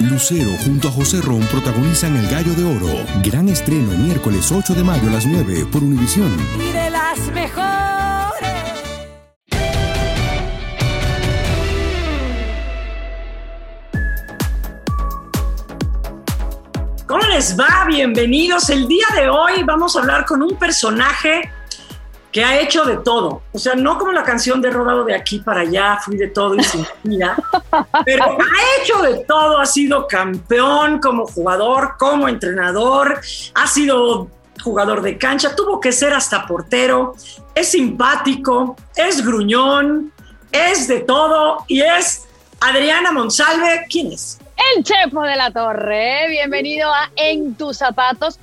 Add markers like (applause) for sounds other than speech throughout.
Lucero junto a José Ron protagonizan El Gallo de Oro. Gran estreno miércoles 8 de mayo a las 9 por Univisión. ¿Cómo les va? Bienvenidos. El día de hoy vamos a hablar con un personaje que ha hecho de todo. O sea, no como la canción de Rodado de aquí para allá, fui de todo y sin mira, (laughs) pero ha hecho de todo. Ha sido campeón como jugador, como entrenador, ha sido jugador de cancha, tuvo que ser hasta portero, es simpático, es gruñón, es de todo y es Adriana Monsalve. ¿Quién es? El Chepo de la Torre. Bienvenido a En tus zapatos.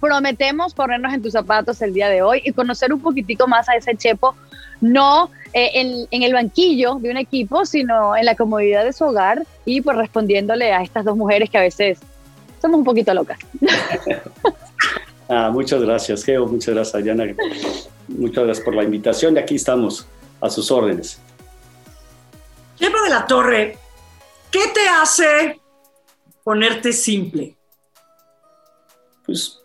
Prometemos ponernos en tus zapatos el día de hoy y conocer un poquitico más a ese Chepo, no eh, en, en, el banquillo de un equipo, sino en la comodidad de su hogar y pues respondiéndole a estas dos mujeres que a veces somos un poquito locas. (laughs) ah, muchas gracias, Geo. Muchas gracias, Diana. Muchas gracias por la invitación y aquí estamos a sus órdenes. Chepo de la Torre, ¿qué te hace ponerte simple? Pues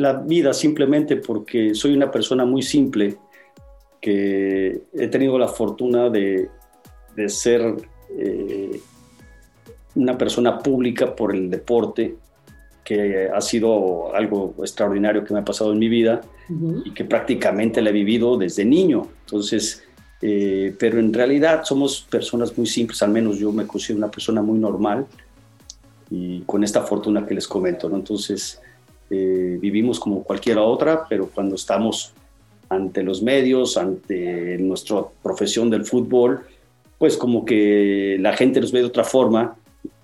la vida simplemente porque soy una persona muy simple, que he tenido la fortuna de, de ser eh, una persona pública por el deporte, que ha sido algo extraordinario que me ha pasado en mi vida uh -huh. y que prácticamente la he vivido desde niño. Entonces, eh, pero en realidad somos personas muy simples, al menos yo me considero una persona muy normal y con esta fortuna que les comento, ¿no? Entonces, vivimos como cualquiera otra, pero cuando estamos ante los medios, ante nuestra profesión del fútbol, pues como que la gente nos ve de otra forma,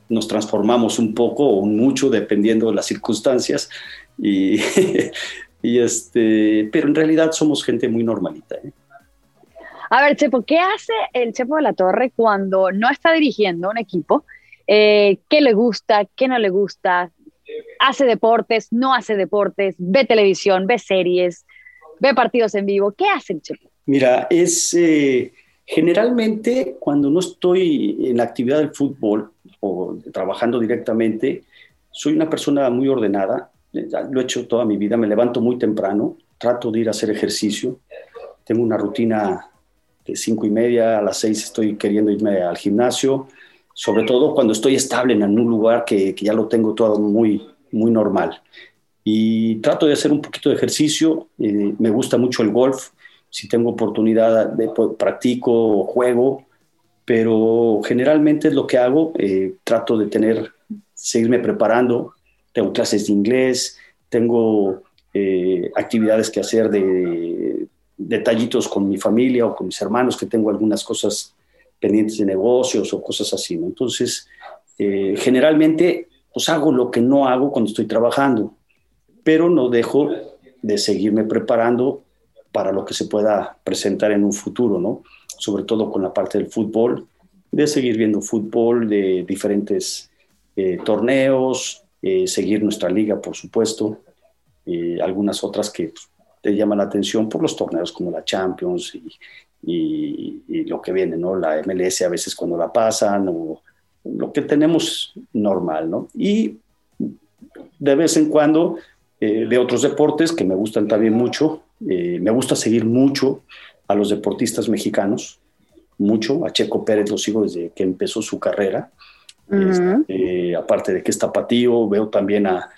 nos transformamos un poco o mucho dependiendo de las circunstancias, y (laughs) este, pero en realidad somos gente muy normalita. ¿eh? A ver, Chepo, ¿qué hace el Chepo de la Torre cuando no está dirigiendo un equipo? Eh, ¿Qué le gusta? ¿Qué no le gusta? Hace deportes, no hace deportes, ve televisión, ve series, ve partidos en vivo. ¿Qué hace el Chepo? Mira, es eh, generalmente cuando no estoy en la actividad del fútbol o trabajando directamente, soy una persona muy ordenada. Lo he hecho toda mi vida. Me levanto muy temprano, trato de ir a hacer ejercicio. Tengo una rutina de cinco y media a las seis estoy queriendo irme al gimnasio sobre todo cuando estoy estable en un lugar que, que, ya lo tengo todo muy, muy normal. Y trato de hacer un poquito de ejercicio, eh, me gusta mucho el golf, si tengo oportunidad de pues, practico o juego, pero generalmente es lo que hago, eh, trato de tener, seguirme preparando, tengo clases de inglés, tengo eh, actividades que hacer de detallitos con mi familia o con mis hermanos, que tengo algunas cosas pendientes de negocios o cosas así. ¿no? Entonces, eh, generalmente, pues hago lo que no hago cuando estoy trabajando, pero no dejo de seguirme preparando para lo que se pueda presentar en un futuro, ¿no? Sobre todo con la parte del fútbol, de seguir viendo fútbol, de diferentes eh, torneos, eh, seguir nuestra liga, por supuesto, algunas otras que te llaman la atención por los torneos como la Champions y, y, lo que viene, ¿no? La MLS a veces cuando la pasan o lo que tenemos normal, ¿no? Y de vez en cuando eh, de otros deportes que me gustan también mucho, eh, me gusta seguir mucho a los deportistas mexicanos, mucho, a Checo Pérez lo sigo desde que empezó su carrera, uh -huh. este, aparte de que es tapatío, veo también a,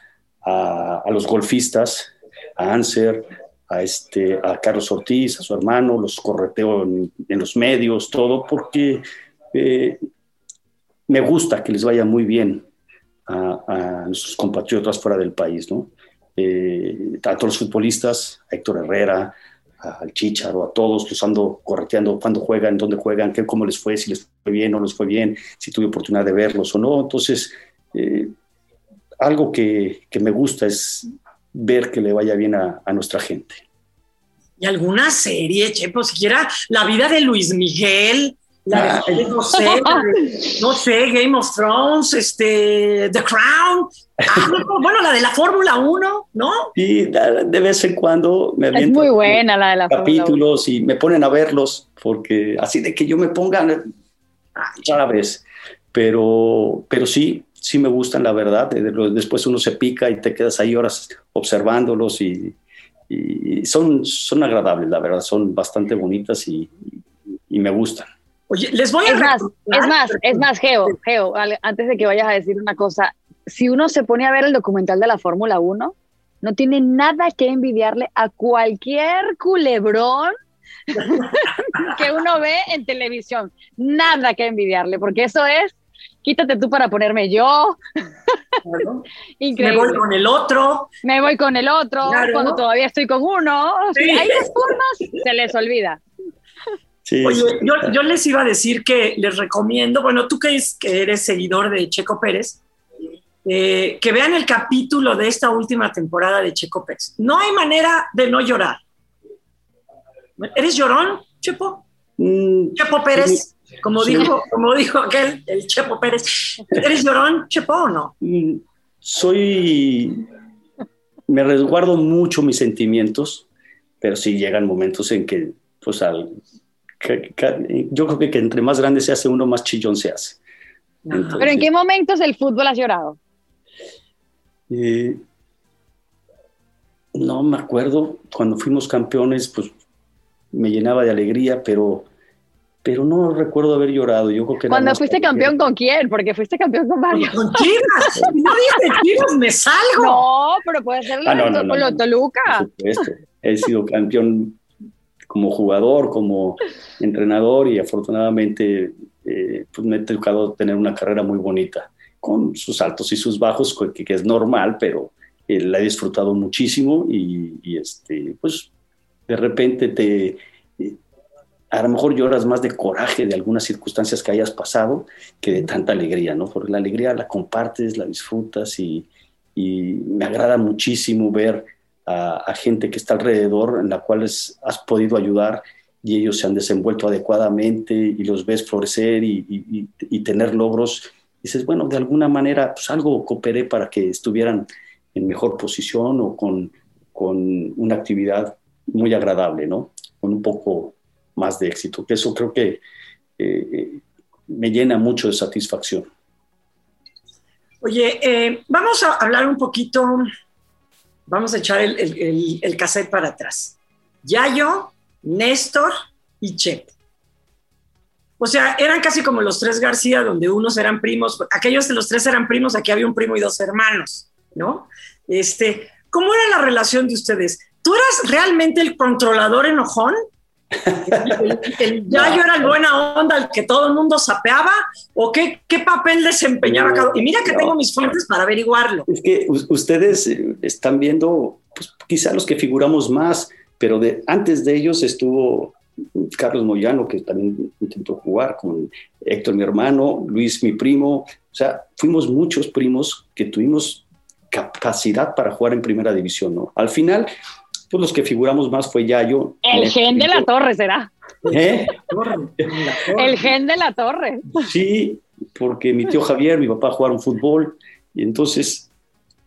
a, a los golfistas, a Anser, a, este, a Carlos Ortiz, a su hermano, los correteo en, en los medios, todo, porque eh, me gusta que les vaya muy bien a, nuestros compatriotas fuera del país, ¿no? Eh, a todos los futbolistas, a Héctor Herrera, al Chicharo, a todos, los ando correteando cuándo juegan, dónde juegan, qué, cómo les fue, si les fue bien o no les fue bien, si tuve oportunidad de verlos o no. Entonces, eh, algo que, que me gusta es ver que le vaya bien a, a nuestra gente. ¿Y alguna serie, Chepo? Siquiera la vida de Luis Miguel, la de, no sé, (laughs) no sé, Game of Thrones, este, The Crown, ah, bueno, la de la Fórmula 1, ¿no? Y de vez en cuando me Es muy buena la de la capítulos y me ponen a verlos, porque así de que yo me ponga rara vez. pero, pero sí, sí me gustan, la verdad. Después uno se pica y te quedas ahí horas observándolos y, son, son agradables, la verdad, son bastante bonitas y, me gustan. Oye, les voy a... Es más, es más, es más, Geo, Geo, antes de que vayas a decir una cosa, si uno se pone a ver el documental de la Fórmula 1, no tiene nada que envidiarle a cualquier culebrón (laughs) que uno ve en televisión. Nada que envidiarle, porque eso es, quítate tú para ponerme yo. (laughs) Me voy con el otro. Me voy con el otro, cuando todavía estoy con uno. Hay dos formas, se les olvida. Oye, yo, les iba a decir que les recomiendo, bueno, tú que, que eres seguidor de Checo Pérez, eh, que vean el capítulo de esta última temporada de Checo Pérez. No hay manera de no llorar. ¿Eres llorón, Chepo? Mm, Chepo Pérez, como, dijo, como dijo aquel, el Chepo Pérez. ¿Eres llorón, Chepo, o no? Mm, soy. Me resguardo mucho mis sentimientos, pero sí llegan momentos en que, pues, al, yo creo que, que, entre más grande se hace uno, más chillón se hace. ¿Pero en qué momentos del fútbol has llorado? Eh, no me acuerdo, cuando fuimos campeones, pues me llenaba de alegría, pero, pero no recuerdo haber llorado. Yo creo que Cuando fuiste campeón con quién, porque fuiste campeón con varios. Con Chivas, no dije Chivas, me salgo. No, pero puede ser ah, con no, Toluca. He sido campeón como jugador, como entrenador y afortunadamente eh, pues me he tocado tener una carrera muy bonita, con sus altos y sus bajos, que, es normal, pero eh, la he disfrutado muchísimo y, este, pues de repente te, a lo mejor lloras más de coraje de algunas circunstancias que hayas pasado que de tanta alegría, ¿no? Porque la alegría la compartes, la disfrutas y, me agrada muchísimo ver a, gente que está alrededor en la cual has podido ayudar y ellos se han desenvuelto adecuadamente y los ves florecer y, tener logros. dices, bueno, de alguna manera pues algo cooperé para que estuvieran en mejor posición o con, con una actividad muy agradable, ¿no? Con un poco más de éxito. Que eso creo que eh, me llena mucho de satisfacción. Oye, eh, vamos a hablar un poquito, vamos a echar el, cassette para atrás. Yayo, Néstor y Chepo. O sea, eran casi como los tres García, donde unos eran primos, aquellos de los tres eran primos, aquí había un primo y dos hermanos, ¿no? Este, ¿Cómo era la relación de ustedes? ¿Tú eras realmente el controlador enojón? ¿El, (laughs) Yayo era el buena onda, el que todo el mundo sapeaba? ¿O qué, qué papel desempeñaba cada Y mira que tengo mis fuentes para averiguarlo. Es que ustedes eh, están viendo, pues, quizá los que figuramos más, pero de, antes de ellos estuvo Carlos Moyano, que también intentó jugar con Héctor, mi hermano, Luis, mi primo. O sea, fuimos muchos primos que tuvimos capacidad para jugar en primera división, ¿no? Al final, pues los que figuramos más fue Yayo. El (laughs) gen de la torre será. ¿Eh? El gen de la torre. Sí, porque mi tío Javier, mi papá jugaron fútbol, y entonces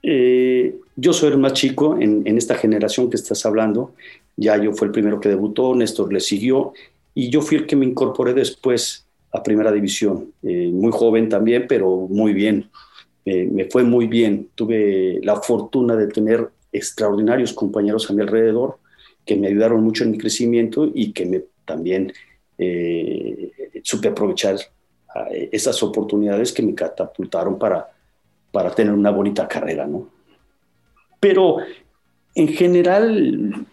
eh, yo soy el más chico en, esta generación que estás hablando. Yayo fue el primero que debutó, Néstor le siguió, y yo fui el que me incorporé después a primera división. Eh, muy joven también, pero muy bien. me fue muy bien. Tuve la fortuna de tener extraordinarios compañeros a mi alrededor que me ayudaron mucho en mi crecimiento y que me también eh, supe aprovechar eh, esas oportunidades que me catapultaron para, para tener una bonita carrera, ¿no? Pero en general,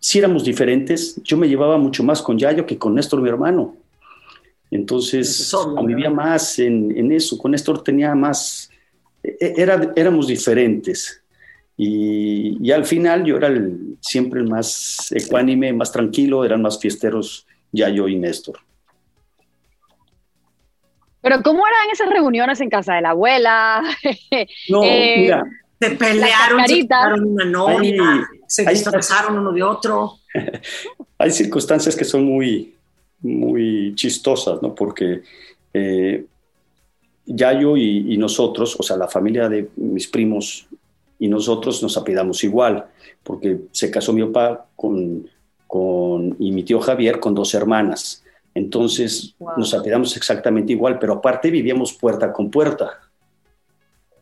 si éramos diferentes, yo me llevaba mucho más con Yayo que con Néstor, mi hermano. Entonces, vivía más en, en, eso. Con Néstor tenía más, e, e, era, éramos diferentes. Y, al final yo era siempre el más ecuánime, más tranquilo, eran más fiesteros ya yo y Néstor. Pero ¿cómo eran esas reuniones en casa de la abuela? (laughs) No, eh, mira. Se pelearon, se quitaron una novia, se disfrazaron uno de otro. (laughs) hay circunstancias que son muy, muy chistosas, ¿no? Porque eh, Yayo y, y, nosotros, o sea, la familia de mis primos y nosotros nos apidamos igual, porque se casó mi papá con, con, y mi tío Javier con dos hermanas. Entonces nos apellidamos exactamente igual, pero aparte vivíamos puerta con puerta.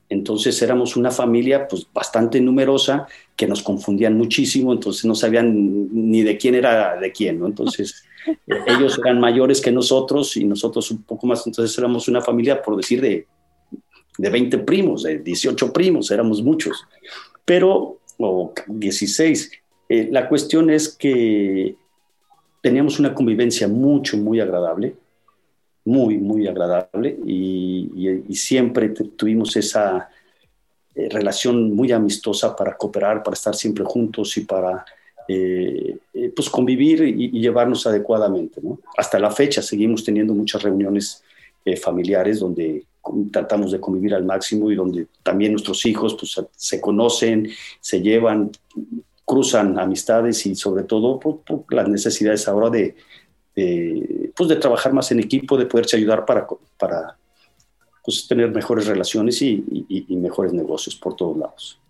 Entonces éramos una familia pues bastante numerosa que nos confundían muchísimo, entonces no sabían ni de quién era de quién, ¿no? Entonces (laughs) ellos eran mayores que nosotros y nosotros un poco más, entonces éramos una familia, por decir, de, de 20 primos, de 18 primos, éramos muchos, pero, o 16. Eh, la cuestión es que teníamos una convivencia mucho, muy agradable, muy, muy agradable y, siempre tuvimos esa eh, relación muy amistosa para cooperar, para estar siempre juntos y para eh, pues convivir y, llevarnos adecuadamente. Hasta la fecha seguimos teniendo muchas reuniones familiares donde tratamos de convivir al máximo y donde también nuestros hijos pues, se conocen, se llevan, cruzan amistades y sobre todo las necesidades ahora de, pues de trabajar más en equipo, de poderse ayudar para, para pues, tener mejores relaciones y, mejores negocios por todos lados.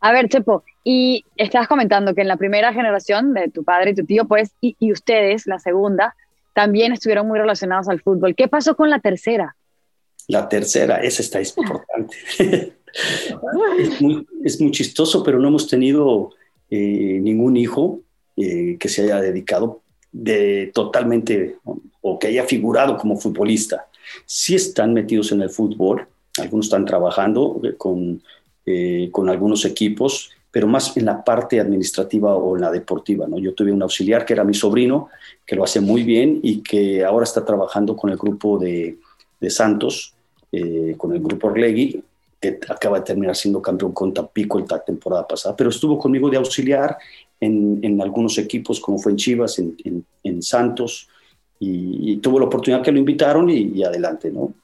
A ver, Chepo, y estabas comentando que en la primera generación de tu padre y tu tío, pues, y ustedes, la segunda, también estuvieron muy relacionados al fútbol. ¿Qué pasó con la tercera? La tercera, esa está importante. (laughs) es, muy, chistoso, pero no hemos tenido eh, ningún hijo eh, que se haya dedicado de totalmente o que haya figurado como futbolista. Sí están metidos en el fútbol, algunos están trabajando eh, con, con algunos equipos, pero más en la parte administrativa o en la deportiva. ¿no? Yo tuve un auxiliar que era mi sobrino, que lo hace muy bien y que ahora está trabajando con el grupo de, de Santos, con el grupo Orlegui, que acaba de terminar siendo campeón con Tampico la temporada pasada, pero estuvo conmigo de auxiliar en, en algunos equipos, como fue en Chivas, en, en, Santos, y, tuvo la oportunidad que lo invitaron y, adelante, ¿no?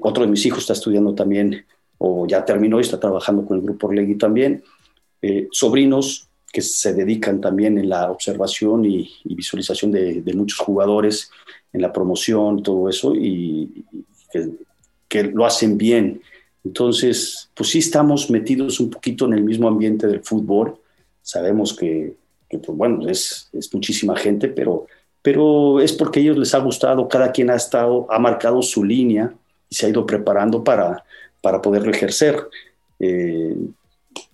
Otro de mis hijos está estudiando también, o ya terminó y está trabajando con el grupo Orlegui también. Eh, sobrinos que se dedican también en la observación y, visualización de, de, muchos jugadores, en la promoción, todo eso, y, que, que lo hacen bien entonces, pues sí estamos metidos un poquito en el mismo ambiente del fútbol. Sabemos que, pues bueno, es, es, muchísima gente, pero, pero es porque a ellos les ha gustado, cada quien ha estado, ha marcado su línea y se ha ido preparando para, para poderlo ejercer. Eh,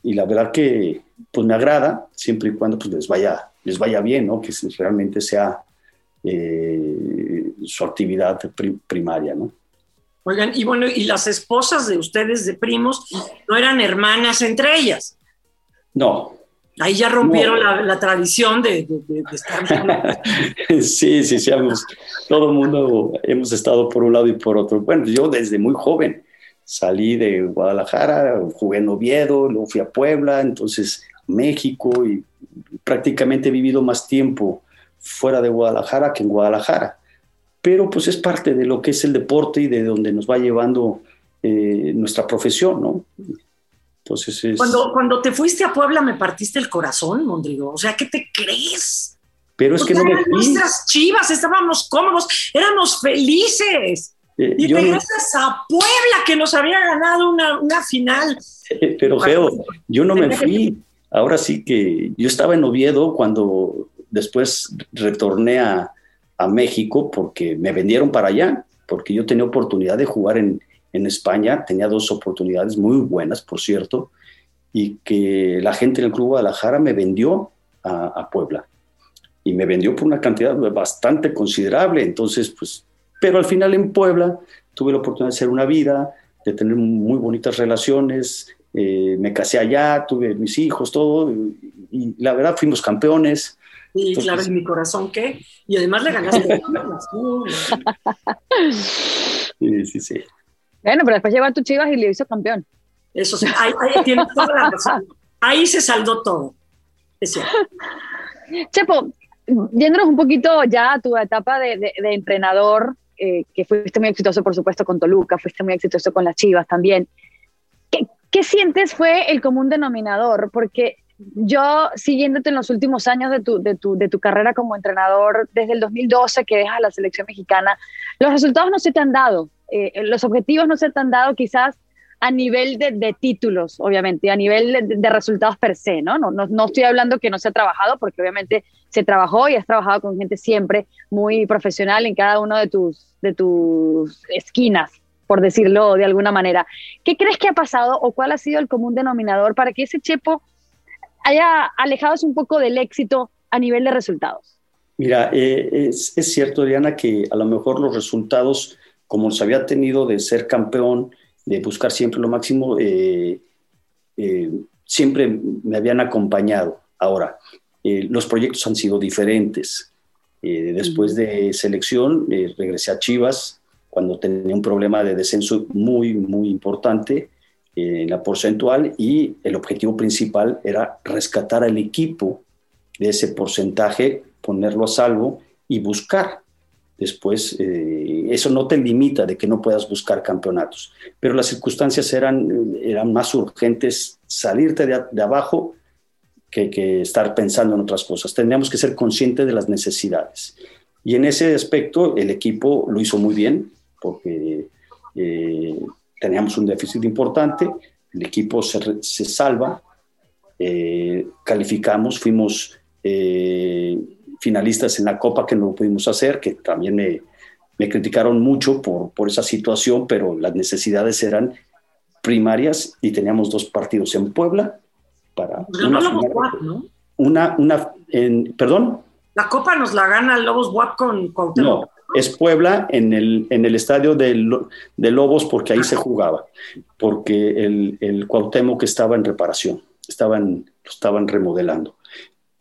y la verdad que pues me agrada, siempre y cuando pues les vaya, les vaya bien, ¿no? que realmente sea eh, su actividad primaria. ¿no? Oigan, y bueno, y las esposas de ustedes de primos no eran hermanas entre ellas. No. Ahí ya rompieron la, tradición de, estar. (laughs) sí, sí, sí. todo el mundo hemos estado por un lado y por otro. Bueno, yo desde muy joven salí de Guadalajara, jugué en Oviedo, luego fui a Puebla, entonces México y prácticamente he vivido más tiempo fuera de Guadalajara que en Guadalajara pero pues es parte de lo que es el deporte y de donde nos va llevando eh, nuestra profesión, ¿no? Entonces es... Cuando, cuando te fuiste a Puebla me partiste el corazón, Mondrigo, o sea, ¿qué te crees? Pero es que no me fui. Nuestras chivas, estábamos cómodos, éramos felices. Eh, y regresas a Puebla, que nos había ganado una, una final. (laughs) pero, Geo, yo no me fui. Ahora sí que yo estaba en Oviedo cuando después retorné a, a México porque me vendieron para allá, porque yo tenía oportunidad de jugar en, en España, tenía dos oportunidades muy buenas, por cierto, y que la gente en el Club Guadalajara me vendió a, Puebla. Y me vendió por una cantidad bastante considerable, entonces, pues, pero al final en Puebla tuve la oportunidad de hacer una vida, de tener muy bonitas relaciones, eh, me casé allá, tuve mis hijos, todo, y la verdad fuimos campeones, y claro, en mi corazón, ¿qué? Y además le ganaste. sí, sí, sí. Bueno, pero después llegó a tu Chivas y le hizo campeón. Eso sí, ahí, tiene toda la razón. Ahí se saldó todo. Es cierto. Chepo, yéndonos un poquito ya a tu etapa de, de, entrenador, eh, que fuiste muy exitoso, por supuesto, con Toluca, fuiste muy exitoso con las Chivas también. ¿Qué, ¿Qué, sientes fue el común denominador? Porque yo siguiéndote en los últimos años de tu, de tu, de tu carrera como entrenador, desde el 2012 que dejas la selección mexicana, los resultados no se te han dado, eh, los objetivos no se te han dado quizás a nivel de, de títulos, obviamente, a nivel de, resultados per se, ¿no? No, ¿no? no estoy hablando que no se ha trabajado, porque obviamente se trabajó y has trabajado con gente siempre muy profesional en cada uno de tus, de tus esquinas, por decirlo de alguna manera. ¿Qué crees que ha pasado o cuál ha sido el común denominador para que ese Chepo haya alejado un poco del éxito a nivel de resultados? Mira, eh, es, es, cierto, Diana, que a lo mejor los resultados, como se había tenido de ser campeón, de buscar siempre lo máximo, eh, eh, siempre me habían acompañado. Ahora, los proyectos han sido diferentes. después de selección, regresé a Chivas cuando tenía un problema de descenso muy, muy importante en la porcentual y el objetivo principal era rescatar al equipo de ese porcentaje, ponerlo a salvo y buscar. Después, eh, eso no te limita de que no puedas buscar campeonatos, pero las circunstancias eran, eran más urgentes salirte de, abajo que, que, estar pensando en otras cosas. Tendríamos que ser conscientes de las necesidades. Y en ese aspecto el equipo lo hizo muy bien porque eh, teníamos un déficit importante, el equipo se, se salva, eh, calificamos, fuimos eh, finalistas en la Copa que no lo pudimos hacer, que también me, me criticaron mucho por, por, esa situación, pero las necesidades eran primarias y teníamos dos partidos en Puebla para una, ¿no? una, una en, perdón. La Copa nos la gana Lobos WAP con No, es Puebla en el, en el estadio de, de Lobos porque ahí se jugaba, porque el, el Cuauhtémoc estaba en reparación, estaban, lo estaban remodelando.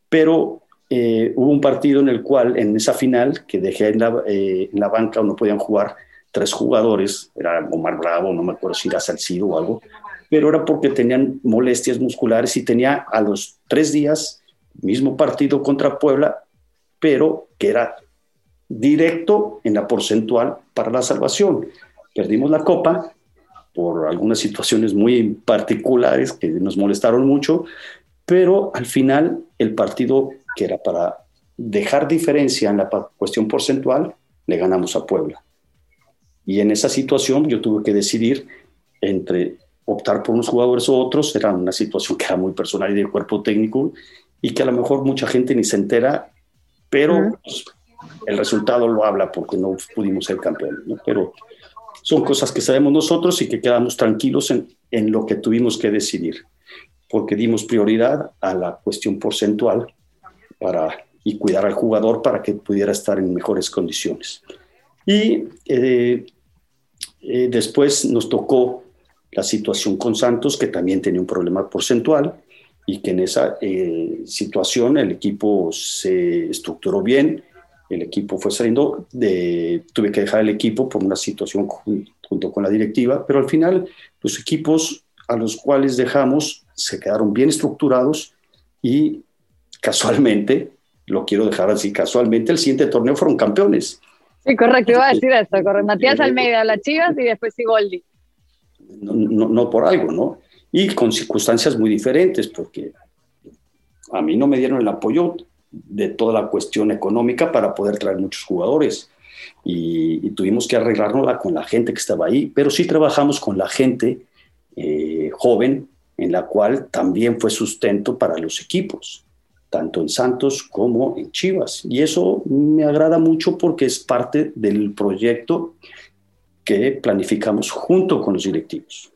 Pero eh, hubo un partido en el cual, en esa final, que dejé en la, eh, en la banca, no podían jugar tres jugadores, era Omar Bravo, no me acuerdo si era Salcido o algo, pero era porque tenían molestias musculares y tenía a los tres días mismo partido contra Puebla, pero que era directo en la porcentual para la salvación. Perdimos la copa por algunas situaciones muy particulares que nos molestaron mucho, pero al final el partido que era para dejar diferencia en la cuestión porcentual, le ganamos a Puebla. Y en esa situación yo tuve que decidir entre optar por unos jugadores o otros, era una situación que era muy personal y de cuerpo técnico y que a lo mejor mucha gente ni se entera, pero el resultado lo habla porque no pudimos ser campeones, pero son cosas que sabemos nosotros y que quedamos tranquilos en, en lo que tuvimos que decidir, porque dimos prioridad a la cuestión porcentual para, y cuidar al jugador para que pudiera estar en mejores condiciones. Y eh, eh, después nos tocó la situación con Santos, que también tenía un problema porcentual, y que en esa eh, situación el equipo se estructuró bien, el equipo fue saliendo, de, tuve que dejar el equipo por una situación junto con la directiva, pero al final los equipos a los cuales dejamos se quedaron bien estructurados y casualmente, lo quiero dejar así, casualmente el siguiente torneo fueron campeones. Sí, correcto, iba a decir esto, correcto. Matías Almeida, las Chivas y después Sigoldi. No, no, no por algo, ¿no? Y con circunstancias muy diferentes, porque a mí no me dieron el apoyo de toda la cuestión económica para poder traer muchos jugadores. Y, tuvimos que arreglárnosla con la gente que estaba ahí, pero sí trabajamos con la gente eh, joven, en la cual también fue sustento para los equipos, tanto en Santos como en Chivas. Y eso me agrada mucho porque es parte del proyecto que planificamos junto con los directivos.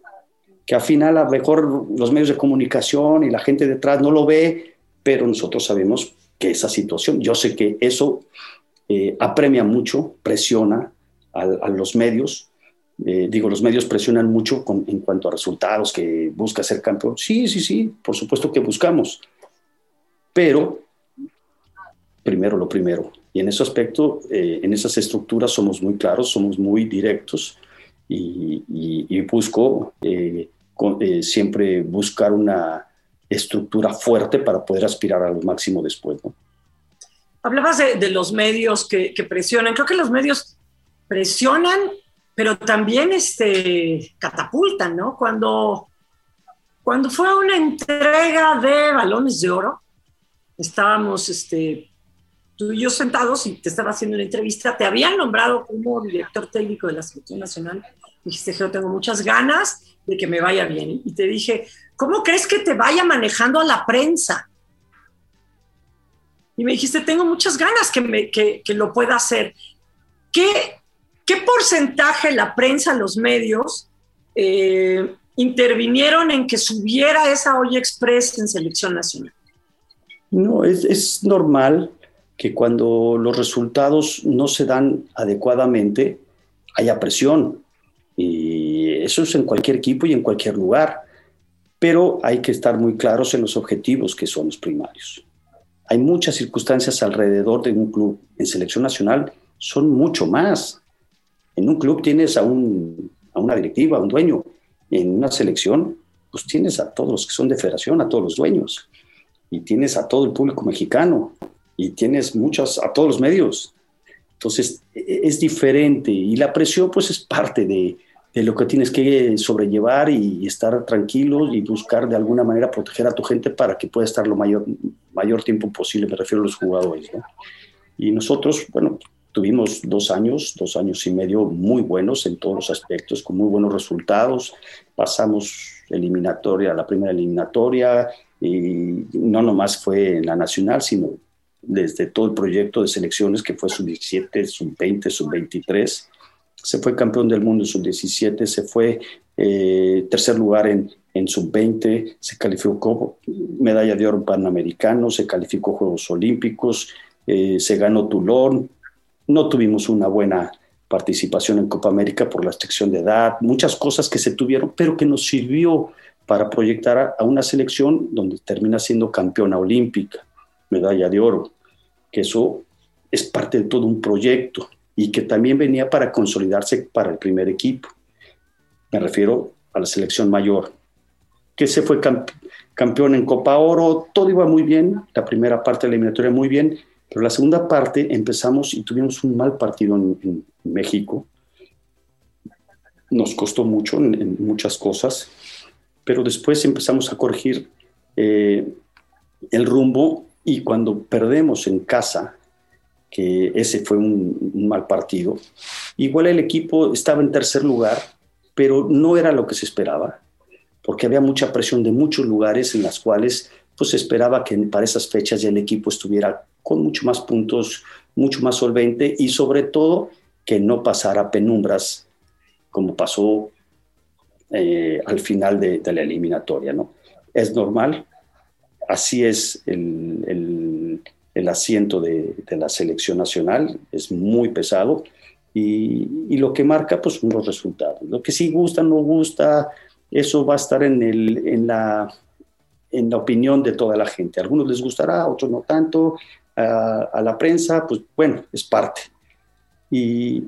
Que al final a lo mejor los medios de comunicación y la gente detrás no lo ve, pero nosotros sabemos que esa situación. Yo sé que eso eh, apremia mucho, presiona a, los medios. Eh, digo, los medios presionan mucho en cuanto a resultados, que busca ser campeón. Sí, sí, sí, por supuesto que buscamos. Pero primero lo primero. Y en ese aspecto, eh, en esas estructuras somos muy claros, somos muy directos y, y busco siempre buscar una, estructura fuerte para poder aspirar a lo máximo después. Hablabas de, los medios que, presionan. Creo que los medios presionan, pero también este, catapultan, ¿no? Cuando, cuando fue una entrega de balones de oro, estábamos este, tú y yo sentados y te estaba haciendo una entrevista, te habían nombrado como director técnico de la selección nacional. Dijiste, yo tengo muchas ganas de que me vaya bien. Y te dije, ¿cómo crees que te vaya manejando a la prensa? y me dijiste, tengo muchas ganas que, me, que, que lo pueda hacer. ¿Qué, ¿Qué porcentaje la prensa, los medios, eh, intervinieron en que subiera esa olla express en selección nacional? No, es, es normal que cuando los resultados no se dan adecuadamente, haya presión. Y eso es en cualquier equipo y en cualquier lugar. Pero hay que estar muy claros en los objetivos que son los primarios. Hay muchas circunstancias alrededor de un club. En selección nacional son mucho más. En un club tienes a, un, a una directiva, a un dueño. En una selección, pues tienes a todos los que son de federación, a todos los dueños. Y tienes a todo el público mexicano. Y tienes muchas, a todos los medios. Entonces, e, e, es diferente. Y la presión, pues, es parte de, de lo que tienes que sobrellevar y estar tranquilo y buscar de alguna manera proteger a tu gente para que pueda estar lo mayor, mayor tiempo posible, me refiero a los jugadores. ¿no? Y nosotros, bueno, tuvimos dos años, dos años y medio muy buenos en todos los aspectos, con muy buenos resultados. Pasamos eliminatoria, la primera eliminatoria, y no nomás fue en la nacional, sino desde todo el proyecto de selecciones que fue sub-17, sub-20, sub-23 se fue campeón del mundo en sub-17, se fue eh, tercer lugar en, en sub-20, se calificó medalla de oro panamericano, se calificó Juegos Olímpicos, eh, se ganó Toulon, no tuvimos una buena participación en Copa América por la restricción de edad, muchas cosas que se tuvieron, pero que nos sirvió para proyectar a una selección donde termina siendo campeona olímpica, medalla de oro, que eso es parte de todo un proyecto y que también venía para consolidarse para el primer equipo. Me refiero a la selección mayor, que se fue campeón en Copa Oro, todo iba muy bien, la primera parte de la eliminatoria muy bien, pero la segunda parte empezamos y tuvimos un mal partido en, México. Nos costó mucho en, muchas cosas, pero después empezamos a corregir eh, el rumbo y cuando perdemos en casa que ese fue un, mal partido. Igual el equipo estaba en tercer lugar, pero no era lo que se esperaba, porque había mucha presión de muchos lugares en las cuales pues se esperaba que para esas fechas ya el equipo estuviera con mucho más puntos, mucho más solvente y sobre todo que no pasara penumbras como pasó eh, al final de, la eliminatoria. ¿no? Es normal, así es el, el asiento de, la selección nacional, es muy pesado y, lo que marca pues son los resultados. Lo que sí gusta, no gusta, eso va a estar en, el, en, la, en la opinión de toda la gente. A algunos les gustará, a otros no tanto, a, la prensa, pues bueno, es parte. Y,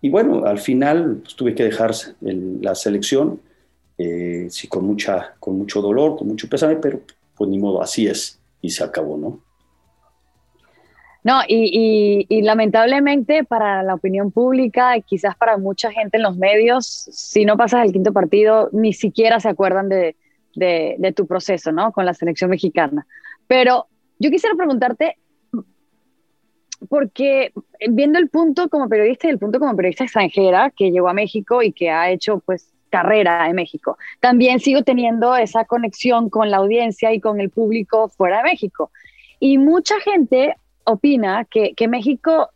y bueno, al final pues, tuve que dejar la selección, eh, sí, con, mucha, con mucho dolor, con mucho pesar, pero pues ni modo, así es, y se acabó, ¿no? No, y, lamentablemente para la opinión pública, quizás para mucha gente en los medios, si no pasas el quinto partido, ni siquiera se acuerdan de, tu proceso, ¿no? Con la selección mexicana. Pero yo quisiera preguntarte, porque viendo el punto como periodista y el punto como periodista extranjera que llegó a México y que ha hecho pues carrera en México, también sigo teniendo esa conexión con la audiencia y con el público fuera de México. Y mucha gente opina que, México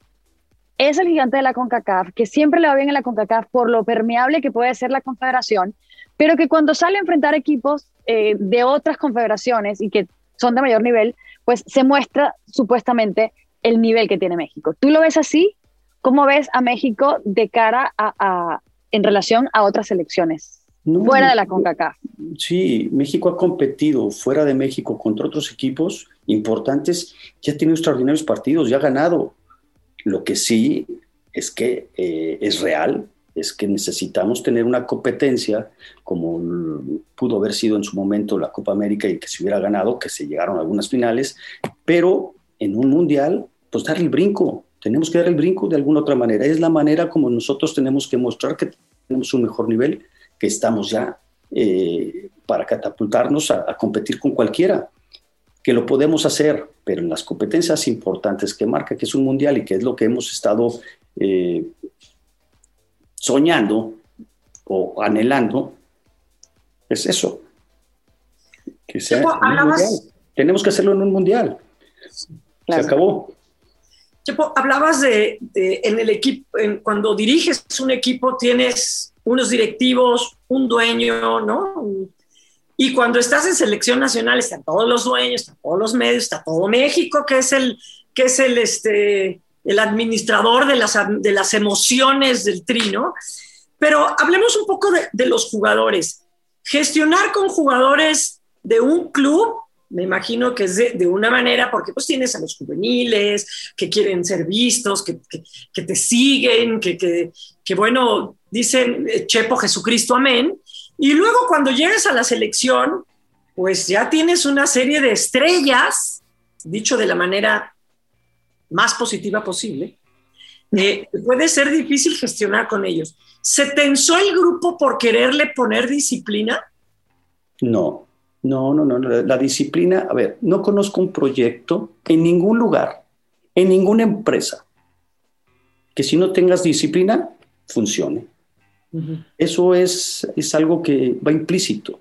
es el gigante de la CONCACAF, que siempre le va bien en la CONCACAF por lo permeable que puede ser la confederación, pero que cuando sale a enfrentar equipos eh, de otras confederaciones y que son de mayor nivel, pues se muestra supuestamente el nivel que tiene México. ¿Tú lo ves así? ¿Cómo ves a México de cara a, en relación a otras selecciones? fuera de la CONCACAF. Sí, México ha competido fuera de México contra otros equipos importantes, ya tiene extraordinarios partidos, ya ha ganado. Lo que sí es que eh, es real, es que necesitamos tener una competencia como pudo haber sido en su momento la Copa América y que se hubiera ganado, que se llegaron a algunas finales, pero en un mundial, pues dar el brinco, tenemos que dar el brinco de alguna otra manera. Es la manera como nosotros tenemos que mostrar que tenemos un mejor nivel, que estamos ya eh, para catapultarnos a competir con cualquiera que lo podemos hacer, pero en las competencias importantes que marca que es un mundial y que es lo que hemos estado eh, soñando o anhelando, es eso. Que sea Tenemos que hacerlo en un mundial. Se acabó. Chepo, hablabas de, en el equipo, cuando diriges un equipo tienes unos directivos, un dueño, ¿no? Y cuando estás en selección nacional están todos los dueños, están todos los medios, está todo México, que es el, que es el, este, el administrador de las, de las emociones del trino. Pero hablemos un poco de, los jugadores. Gestionar con jugadores de un club me imagino que es de, una manera, porque pues tienes a los juveniles que quieren ser vistos, que, que, te siguen, que, que, bueno, dicen eh, Chepo Jesucristo, amén. Y luego cuando llegues a la selección, pues ya tienes una serie de estrellas, dicho de la manera más positiva posible, eh, puede ser difícil gestionar con ellos. ¿Se tensó el grupo por quererle poner disciplina? No, no, no, no. La, disciplina, a ver, no conozco un proyecto en ningún lugar, en ninguna empresa, que si no tengas disciplina, funcione. Eso es, es algo que va implícito.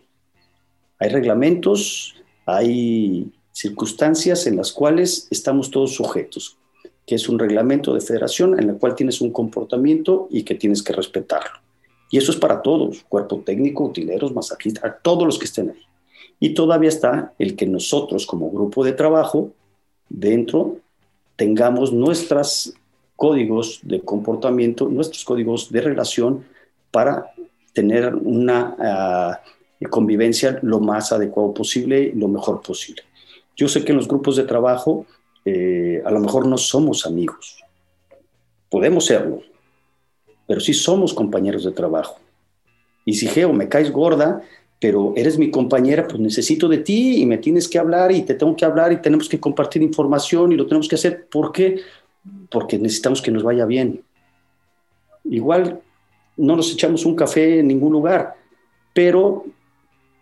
Hay reglamentos, hay circunstancias en las cuales estamos todos sujetos, que es un reglamento de federación en el cual tienes un comportamiento y que tienes que respetarlo. Y eso es para todos, cuerpo técnico, utileros, masajistas, todos los que estén ahí. Y todavía está el que nosotros como grupo de trabajo dentro tengamos nuestros códigos de comportamiento, nuestros códigos de relación para tener una ah, convivencia lo más adecuado posible y lo mejor posible. Yo sé que en los grupos de trabajo eh, a lo mejor no somos amigos, podemos serlo, pero sí somos compañeros de trabajo. Y si Geo me caes gorda, pero eres mi compañera, pues necesito de ti y me tienes que hablar y te tengo que hablar y tenemos que compartir información y lo tenemos que hacer. ¿Por? Porque necesitamos que nos vaya bien. Igual no nos echamos un café en ningún lugar, pero,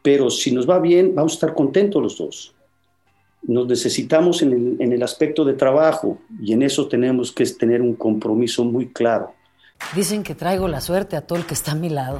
pero si nos va bien, vamos a estar contentos los dos. Nos necesitamos en el, en el aspecto de trabajo y en eso tenemos que tener un compromiso muy claro. Dicen que traigo la suerte a todo el que está a mi lado.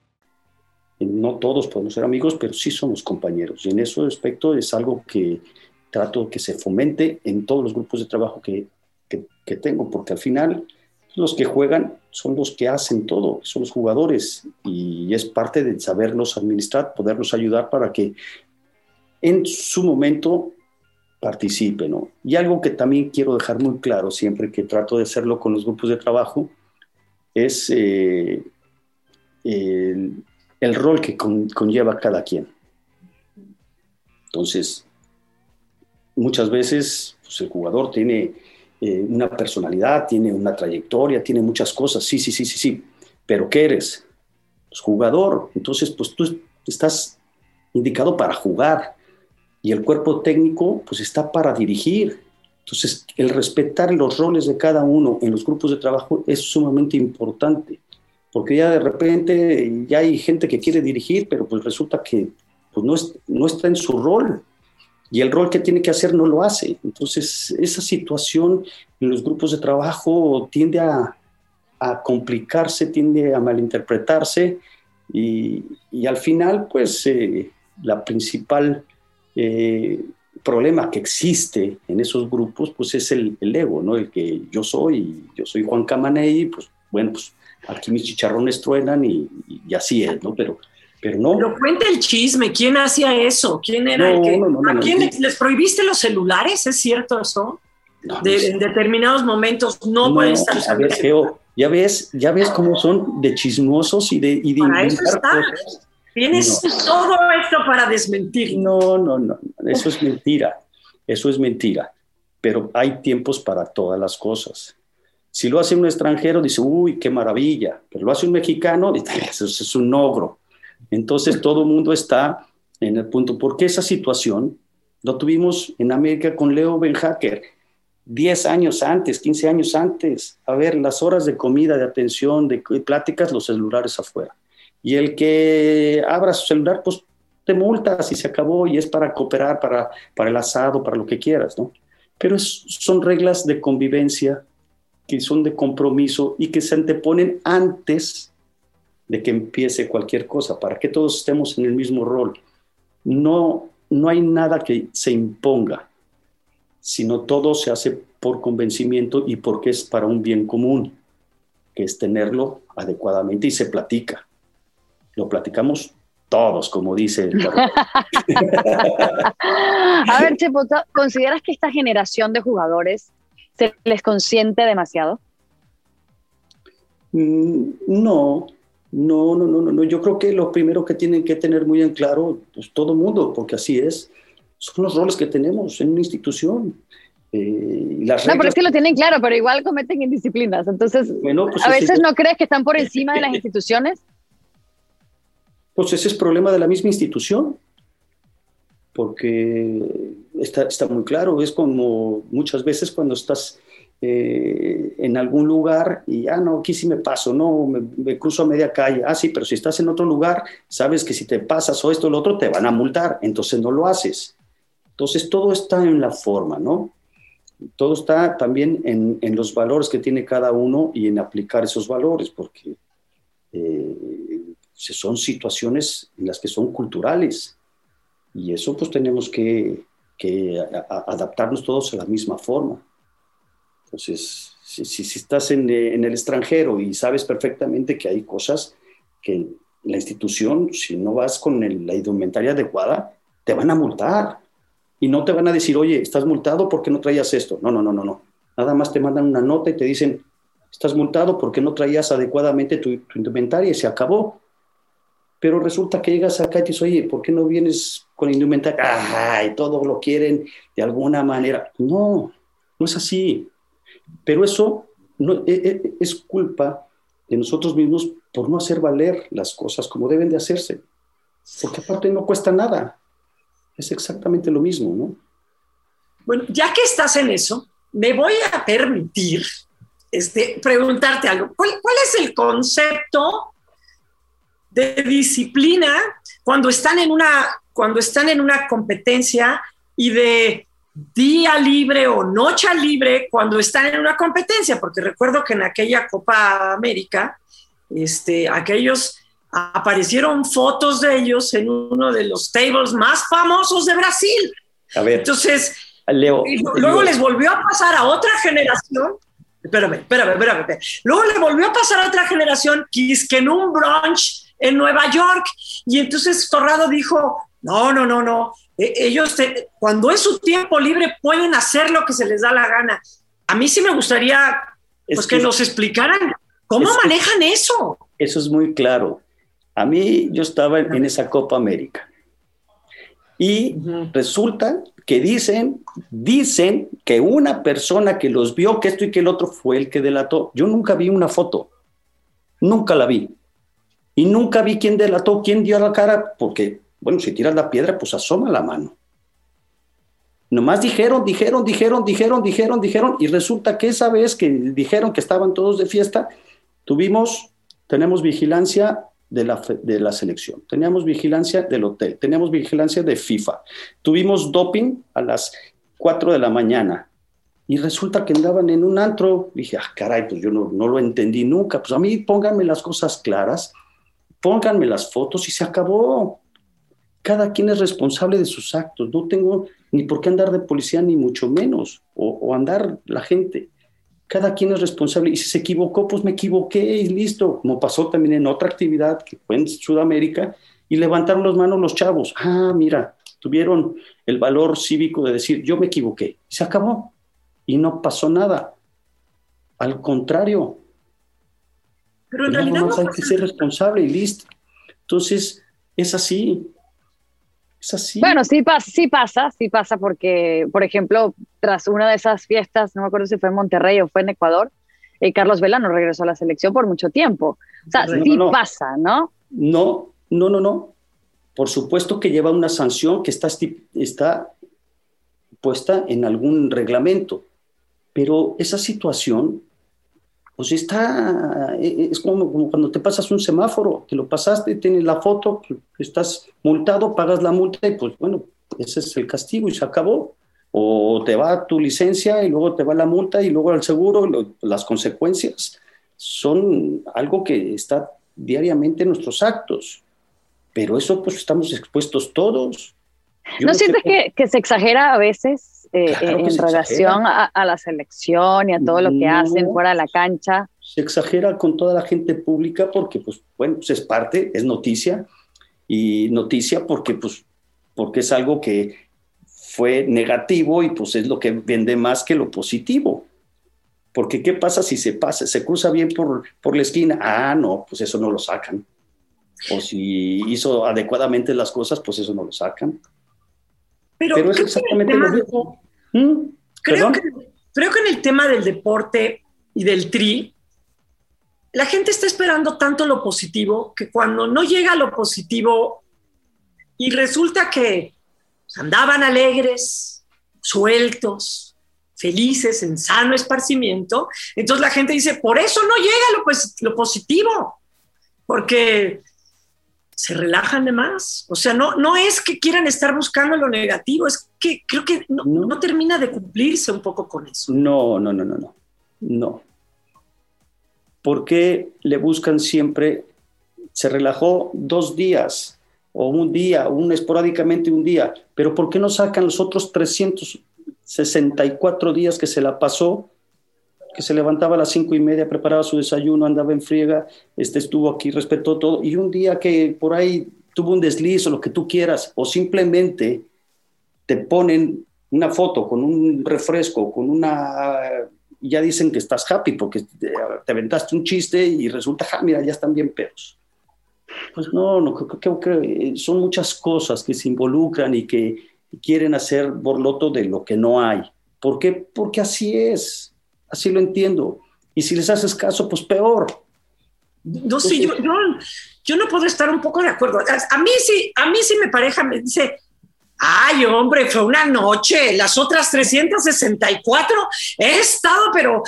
no todos podemos ser amigos, pero sí somos compañeros. Y en ese aspecto es algo que trato que se fomente en todos los grupos de trabajo que, que, tengo, porque al final los que juegan son los que hacen todo, son los jugadores y es parte de saberlos administrar, poderlos ayudar para que en su momento participen. ¿no? Y algo que también quiero dejar muy claro siempre que trato de hacerlo con los grupos de trabajo es eh, el rol que conlleva cada quien. Entonces, muchas veces pues, el jugador tiene eh, una personalidad, tiene una trayectoria, tiene muchas cosas, sí, sí, sí, sí, sí, pero ¿qué eres? Pues jugador, entonces pues tú estás indicado para jugar y el cuerpo técnico pues está para dirigir. Entonces, el respetar los roles de cada uno en los grupos de trabajo es sumamente importante porque ya de repente ya hay gente que quiere dirigir, pero pues resulta que pues no, no está en su rol y el rol que tiene que hacer no lo hace. Entonces, esa situación en los grupos de trabajo tiende a, complicarse, tiende a malinterpretarse y, al final, pues, eh, la principal eh, problema que existe en esos grupos, pues es el, el, ego, ¿no? El que yo soy, yo soy Juan Camaney, pues, bueno, pues aquí mis chicharrones truenan y, así es, ¿no? Pero, pero no. Pero cuenta el chisme, ¿quién hacía eso? ¿Quién era el que.? ¿A quién les, prohibiste los celulares? ¿Es cierto eso? en determinados momentos no, pueden estar a ver, ya ves, ya ves cómo son de chismosos y de, y de para eso Tienes todo esto para desmentir. No, no, no, eso es mentira. Eso es mentira. Pero hay tiempos para todas las cosas. Si lo hace un extranjero, dice, uy, qué maravilla, pero lo hace un mexicano, (laughs) eso es un ogro. Entonces todo el mundo está en el punto, porque esa situación lo tuvimos en América con Leo Benhacker. 10 años antes, 15 años antes. A ver, las horas de comida, de atención, de pláticas, los celulares afuera. Y el que abra su celular, pues te multas y se acabó y es para cooperar, para, para el asado, para lo que quieras, ¿no? Pero son reglas de convivencia que son de compromiso y que se anteponen antes de que empiece cualquier cosa, para que todos estemos en el mismo rol. No, no hay nada que se imponga, sino todo se hace por convencimiento y porque es para un bien común, que es tenerlo adecuadamente y se platica. Lo platicamos todos, como dice. El (laughs) (laughs) A ver, Chepo, ¿consideras que esta generación de jugadores se les consiente demasiado? Mm, no, no, no, no, no. Yo creo que lo primero que tienen que tener muy en claro, pues todo mundo, porque así es, son los roles que tenemos en una institución. Eh, las no, pero es que lo tienen claro, pero igual cometen indisciplinas. Entonces, pues a veces no crees que están por (laughs) encima de las instituciones. Pues ese es problema de la misma institución, porque está, está muy claro, es como muchas veces cuando estás eh, en algún lugar y, ah, no, aquí sí me paso, no, me, cruzo a media calle, ah, sí, pero si estás en otro lugar, sabes que si te pasas o esto o lo otro, te van a multar, entonces no lo haces. Entonces todo está en la forma, ¿no? Todo está también en, en los valores que tiene cada uno y en aplicar esos valores, porque eh, son situaciones en las que son culturales. Y eso pues tenemos que, adaptarnos todos a la misma forma. Entonces, si, estás en, en, el extranjero y sabes perfectamente que hay cosas que la institución, si no vas con la indumentaria adecuada, te van a multar. Y no te van a decir, oye, estás multado porque no traías esto. No, no, no, no, no. Nada más te mandan una nota y te dicen, estás multado porque no traías adecuadamente tu, tu indumentaria y se acabó pero resulta que llegas acá y te dices, oye, ¿por qué no vienes con indumentaria? ¡Ay! Todos lo quieren de alguna manera. No, no es así. Pero eso no, e, e, es, culpa de nosotros mismos por no hacer valer las cosas como deben de hacerse. Porque aparte no cuesta nada. Es exactamente lo mismo, ¿no? Bueno, ya que estás en eso, me voy a permitir este, preguntarte algo. ¿Cuál, ¿Cuál, es el concepto de disciplina cuando están en una, cuando están en una competencia y de día libre o noche libre cuando están en una competencia, porque recuerdo que en aquella Copa América, este, aquellos aparecieron fotos de ellos en uno de los tables más famosos de Brasil. A ver. Entonces, Leo, luego les volvió a pasar a otra generación. Espérame, espérame, espérame, Luego le volvió a pasar a otra generación que es que en un brunch en Nueva York. Y entonces Torrado dijo, no, no, no, no, e, ellos cuando es su tiempo libre pueden hacer lo que se les da la gana. A mí sí me gustaría pues, que, nos explicaran cómo manejan eso. Eso es muy claro. A mí yo estaba en, esa Copa América y resulta que dicen, dicen que una persona que los vio, que esto y que el otro fue el que delató. Yo nunca vi una foto, nunca la vi. Y nunca vi quién delató, quién dio la cara, porque, bueno, si tiras la piedra, pues asoma la mano. Nomás dijeron, dijeron, dijeron, dijeron, dijeron, dijeron, y resulta que esa vez que dijeron que estaban todos de fiesta, tuvimos, tenemos vigilancia de la, de la selección, teníamos vigilancia del hotel, teníamos vigilancia de FIFA, tuvimos doping a las 4 de la mañana, y resulta que andaban en un antro. Dije, ah, caray, pues yo no, no, lo entendí nunca. Pues a mí pónganme las cosas claras pónganme las fotos y se acabó. Cada quien es responsable de sus actos. No tengo ni por qué andar de policía, ni mucho menos, o, andar la gente. Cada quien es responsable. Y si se equivocó, pues me equivoqué y listo. Como pasó también en otra actividad que fue en Sudamérica, y levantaron las manos los chavos. Ah, mira, tuvieron el valor cívico de decir, yo me equivoqué. Se acabó. Y no pasó nada. Al contrario, pero en realidad no hay que ser responsable y listo. Entonces, es así. Es así. Bueno, sí pasa, sí pasa, sí pasa porque, por ejemplo, tras una de esas fiestas, no me acuerdo si fue en Monterrey o fue en Ecuador, eh, Carlos Vela no regresó a la selección por mucho tiempo. O sea, sí pasa, ¿no? No, no, no, no. Por supuesto que lleva una sanción que está, está puesta en algún reglamento. Pero esa situación, pues está, e, e, es como, como, cuando te pasas un semáforo, te lo pasaste, tienes la foto, estás multado, pagas la multa y pues bueno, ese es el castigo y se acabó. O te va tu licencia y luego te va la multa y luego el seguro, las consecuencias son algo que está diariamente en nuestros actos. Pero eso pues estamos expuestos todos. ¿No, sientes que, que, se exagera a veces eh, en relación a, la selección y a todo lo que hacen fuera de la cancha? Se exagera con toda la gente pública porque, pues, bueno, pues es parte, es noticia. Y noticia porque, pues, porque es algo que fue negativo y pues es lo que vende más que lo positivo. Porque ¿qué pasa si se pasa, se cruza bien por, por la esquina? Ah, no, pues eso no lo sacan. O si hizo adecuadamente las cosas, pues eso no lo sacan. Pero, es exactamente lo mismo. ¿Mm? Creo, que, creo que en el tema del deporte y del tri, la gente está esperando tanto lo positivo que cuando no llega lo positivo y resulta que andaban alegres, sueltos, felices, en sano esparcimiento, entonces la gente dice, por eso no llega lo, pues, lo positivo, porque se relajan de más. O sea, no, no es que quieran estar buscando lo negativo, es que creo que no, termina de cumplirse un poco con eso. No, no, no, no, no. No. ¿Por qué le buscan siempre? Se relajó dos días o un día, un esporádicamente un día, pero ¿por qué no sacan los otros 364 días que se la pasó que se levantaba a las cinco y media, preparaba su desayuno, andaba en friega, este, estuvo aquí, respetó todo, y un día que por ahí tuvo un desliz o lo que tú quieras, o simplemente te ponen una foto con un refresco, con una... ya dicen que estás happy porque te, aventaste un chiste y resulta, ah, mira, ya están bien pedos. Pues no, no creo, que son muchas cosas que se involucran y que quieren hacer borloto de lo que no hay. ¿Por qué? Porque así es así lo entiendo. Y si les haces caso, pues peor. No sé, yo, yo, no puedo estar un poco de acuerdo. A mí sí, a mí sí me pareja me dice, ay hombre, fue una noche, las otras 364 he estado, pero,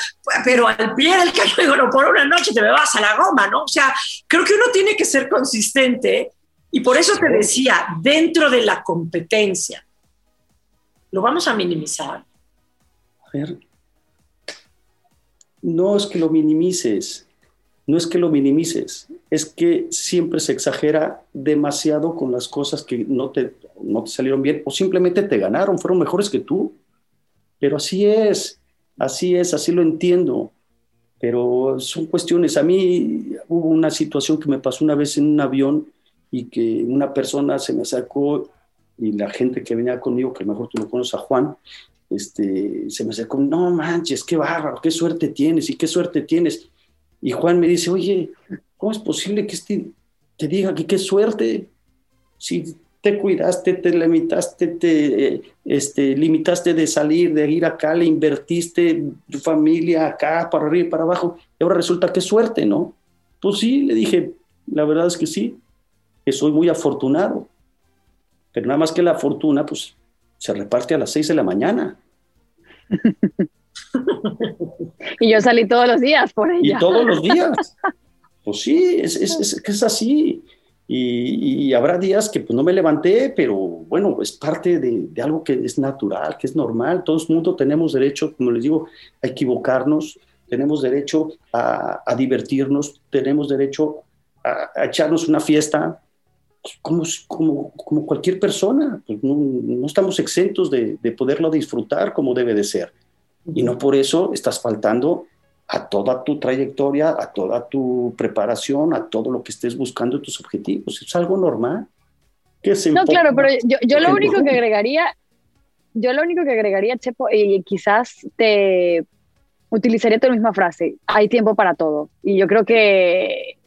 pero al pie del cañón, (laughs) no, por una noche te me vas a la goma, ¿no? O sea, creo que uno tiene que ser consistente y por eso te decía, dentro de la competencia, lo vamos a minimizar. A ver, no es que lo minimices, no es que lo minimices, es que siempre se exagera demasiado con las cosas que no te, no te salieron bien o simplemente te ganaron, fueron mejores que tú. Pero así es, así es, así lo entiendo. Pero son cuestiones. A mí hubo una situación que me pasó una vez en un avión y que una persona se me acercó y la gente que venía conmigo, que mejor tú lo conoces a Juan, este, se me acercó, no manches, qué bárbaro, qué suerte tienes y qué suerte tienes. Y Juan me dice, oye, ¿cómo es posible que este te diga que qué suerte? Si te cuidaste, te limitaste, te este, limitaste de salir, de ir acá, le invertiste tu familia acá, para arriba y para abajo, y ahora resulta que suerte, ¿no? Pues sí, le dije, la verdad es que sí, que soy muy afortunado, pero nada más que la fortuna, pues se reparte a las seis de la mañana. (laughs) y yo salí todos los días por ella. Y todos los días. (laughs) Pues sí, es, es, es así. Y, habrá días que pues, no me levanté, pero bueno, es parte de, de, algo que es natural, que es normal. Todo el mundo tenemos derecho, como les digo, a equivocarnos, tenemos derecho a, a divertirnos, tenemos derecho a, a, echarnos una fiesta, como, como, como cualquier persona. Pues no, no, estamos exentos de, de, poderlo disfrutar como debe de ser. Y no por eso estás faltando a toda tu trayectoria, a toda tu preparación, a todo lo que estés buscando tus objetivos. Es algo normal. Que no, claro, pero yo, yo lo único que agregaría, yo lo único que agregaría, Chepo, y quizás te utilizaría tu misma frase, hay tiempo para todo. Y yo creo que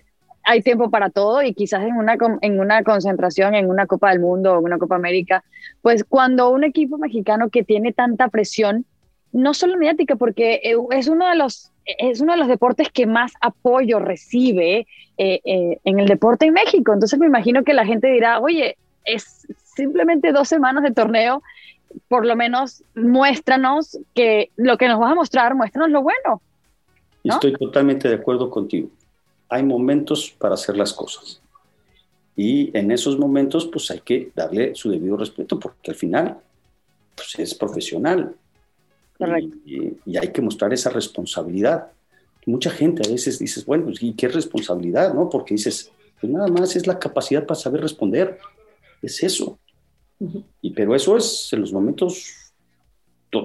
hay tiempo para todo y quizás en una, en una concentración, en una Copa del Mundo o en una Copa América, pues cuando un equipo mexicano que tiene tanta presión, no solo mediática, porque eh, es uno de los, es uno de los deportes que más apoyo recibe eh, eh, en el deporte en México. Entonces me imagino que la gente dirá, oye, es simplemente dos semanas de torneo, por lo menos muéstranos que lo que nos vas a mostrar, muéstranos lo bueno. Estoy totalmente de acuerdo contigo. Hay momentos para hacer las cosas. Y en esos momentos, pues hay que darle su debido respeto, porque al final, pues es profesional. Correcto. Y, hay que mostrar esa responsabilidad. Mucha gente a veces dices, bueno, pues, ¿y qué responsabilidad? ¿no? Porque dices, pues nada más es la capacidad para saber responder. Es eso. y, pero eso es en los momentos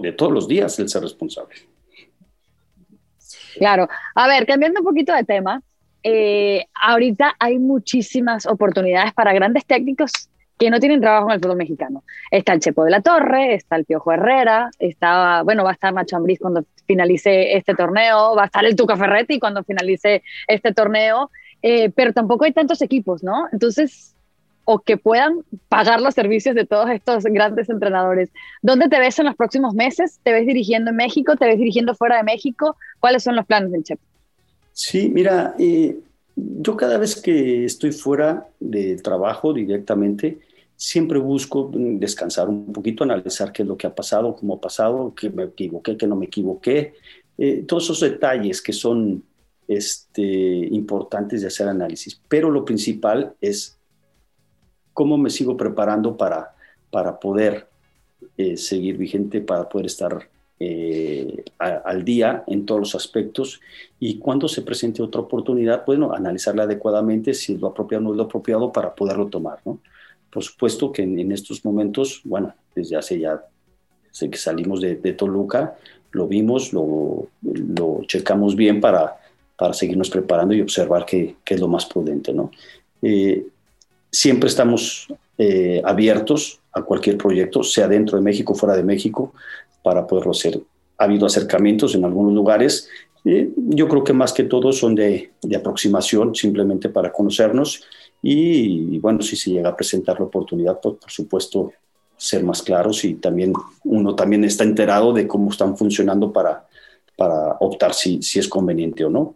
de todos los días el ser responsable. Claro. A ver, cambiando un poquito de tema, eh, ahorita hay muchísimas oportunidades para grandes técnicos que no tienen trabajo en el fútbol mexicano. Está el Chepo de la Torre, está el Piojo Herrera, está, bueno, va a estar Nacho Ambriz cuando finalice este torneo, va a estar el Tuca Ferretti cuando finalice este torneo, eh, pero tampoco hay tantos equipos, ¿no? Entonces, o que puedan pagar los servicios de todos estos grandes entrenadores. ¿Dónde te ves en los próximos meses? ¿Te ves dirigiendo en México? ¿Te ves dirigiendo fuera de México? ¿Cuáles son los planes del Chepo? Sí, mira, eh, yo cada vez que estoy fuera del trabajo directamente, siempre busco descansar un poquito, analizar qué es lo que ha pasado, cómo ha pasado, qué me equivoqué, qué no me equivoqué, eh, todos esos detalles que son este, importantes de hacer análisis. Pero lo principal es cómo me sigo preparando para, para poder eh, seguir vigente, para poder estar eh, al día en todos los aspectos y cuando se presente otra oportunidad, bueno, analizarla adecuadamente si es lo apropiado o no es lo apropiado para poderlo tomar, ¿no? Por supuesto que en, estos momentos, bueno, desde hace ya, sé que salimos de, Toluca, lo vimos, lo, lo, checamos bien para, para seguirnos preparando y observar qué, qué es lo más prudente, ¿no? Eh, siempre estamos eh, abiertos a cualquier proyecto, sea dentro de México, fuera de México para poderlo hacer. Ha habido acercamientos en algunos lugares. yo creo que más que todo son de, aproximación, simplemente para conocernos. Y, bueno, si se llega a presentar la oportunidad, pues, por supuesto, ser más claros y también uno también está enterado de cómo están funcionando para, para optar si, si es conveniente o no.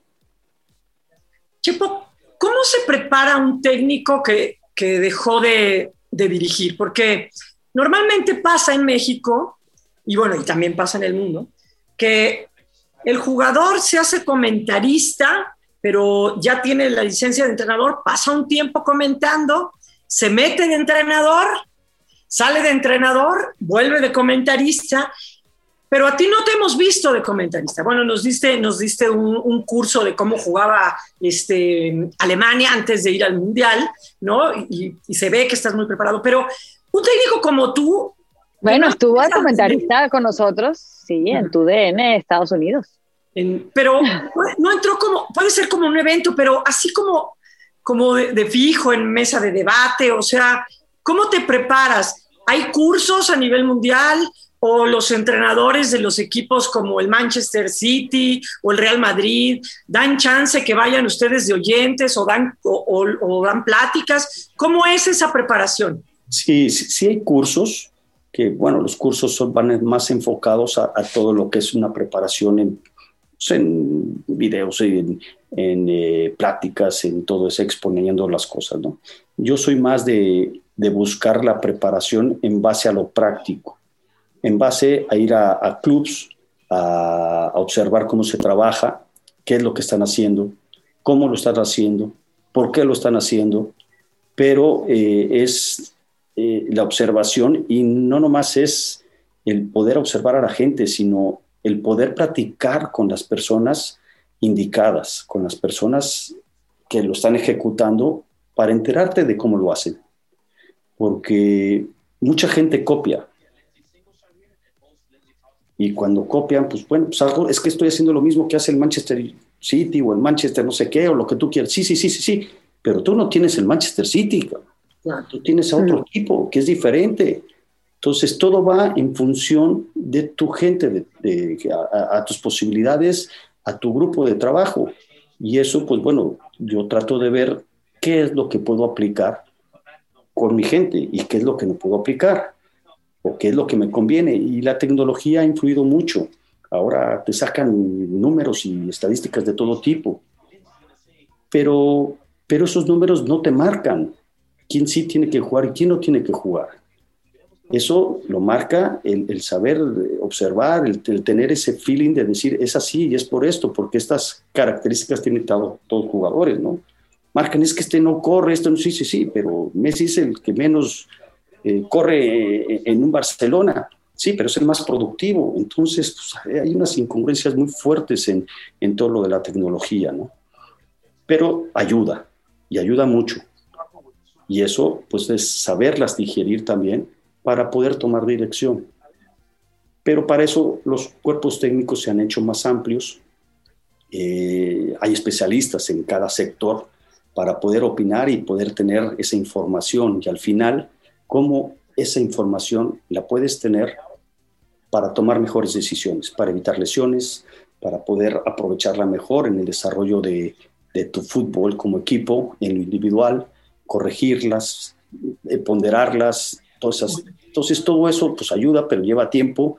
Chepo, ¿cómo se prepara un técnico que, que dejó de, de dirigir? Porque normalmente pasa en México y bueno, y también pasa en el mundo, que el jugador se hace comentarista, pero ya tiene la licencia de entrenador, pasa un tiempo comentando, se mete de entrenador, sale de entrenador, vuelve de comentarista, pero a ti no te hemos visto de comentarista. Bueno, nos diste, nos diste un, curso de cómo jugaba este, Alemania antes de ir al Mundial, ¿no? Y, y, se ve que estás muy preparado, pero un técnico como tú bueno, estuvo de comentarista con nosotros, sí, en tu DN, Estados Unidos. pero no entró como, puede ser como un evento, pero así como, como de, fijo en mesa de debate, o sea, ¿cómo te preparas? ¿Hay cursos a nivel mundial? ¿O los entrenadores de los equipos como el Manchester City o el Real Madrid dan chance que vayan ustedes de oyentes o dan, o dan pláticas? ¿Cómo es esa preparación? Sí, sí, sí hay cursos, que, bueno, los cursos son, van más enfocados a, todo lo que es una preparación en, pues, en videos, en, en eh, pláticas, en todo eso, exponiendo las cosas, ¿no? Yo soy más de, de, buscar la preparación en base a lo práctico, en base a ir a, a clubs, a, observar cómo se trabaja, qué es lo que están haciendo, cómo lo están haciendo, por qué lo están haciendo, pero eh, es eh, la observación y no nomás es el poder observar a la gente, sino el poder practicar con las personas indicadas, con las personas que lo están ejecutando para enterarte de cómo lo hacen. Porque mucha gente copia. Y cuando copian, pues bueno, pues es que estoy haciendo lo mismo que hace el Manchester City o el Manchester no sé qué, o lo que tú quieras. Sí, sí, sí, sí, sí. Pero tú no tienes el Manchester City. Tú tienes a otro equipo que es diferente. Entonces, todo va en función de tu gente, de, a, tus posibilidades, a tu grupo de trabajo. Y eso, pues bueno, yo trato de ver qué es lo que puedo aplicar con mi gente y qué es lo que no puedo aplicar o qué es lo que me conviene. Y la tecnología ha influido mucho. Ahora te sacan números y estadísticas de todo tipo. Pero, pero esos números no te marcan quién sí tiene que jugar y quién no tiene que jugar. Eso lo marca el, saber observar, el, tener ese feeling de decir, es así y es por esto, porque estas características tienen todos los jugadores, ¿no? Marcan, es que este no corre, esto no, sí, sí, sí, pero Messi es el que menos eh, corre en un Barcelona, sí, pero es el más productivo. Entonces, pues, hay unas incongruencias muy fuertes en, en todo lo de la tecnología, ¿no? Pero ayuda, y ayuda mucho. Y eso, pues, es saberlas digerir también para poder tomar dirección. Pero para eso los cuerpos técnicos se han hecho más amplios. Eh, hay especialistas en cada sector para poder opinar y poder tener esa información. Y al final, cómo esa información la puedes tener para tomar mejores decisiones, para evitar lesiones, para poder aprovecharla mejor en el desarrollo de, de tu fútbol como equipo, en lo individual, corregirlas, eh, ponderarlas, entonces todo eso pues ayuda, pero lleva tiempo,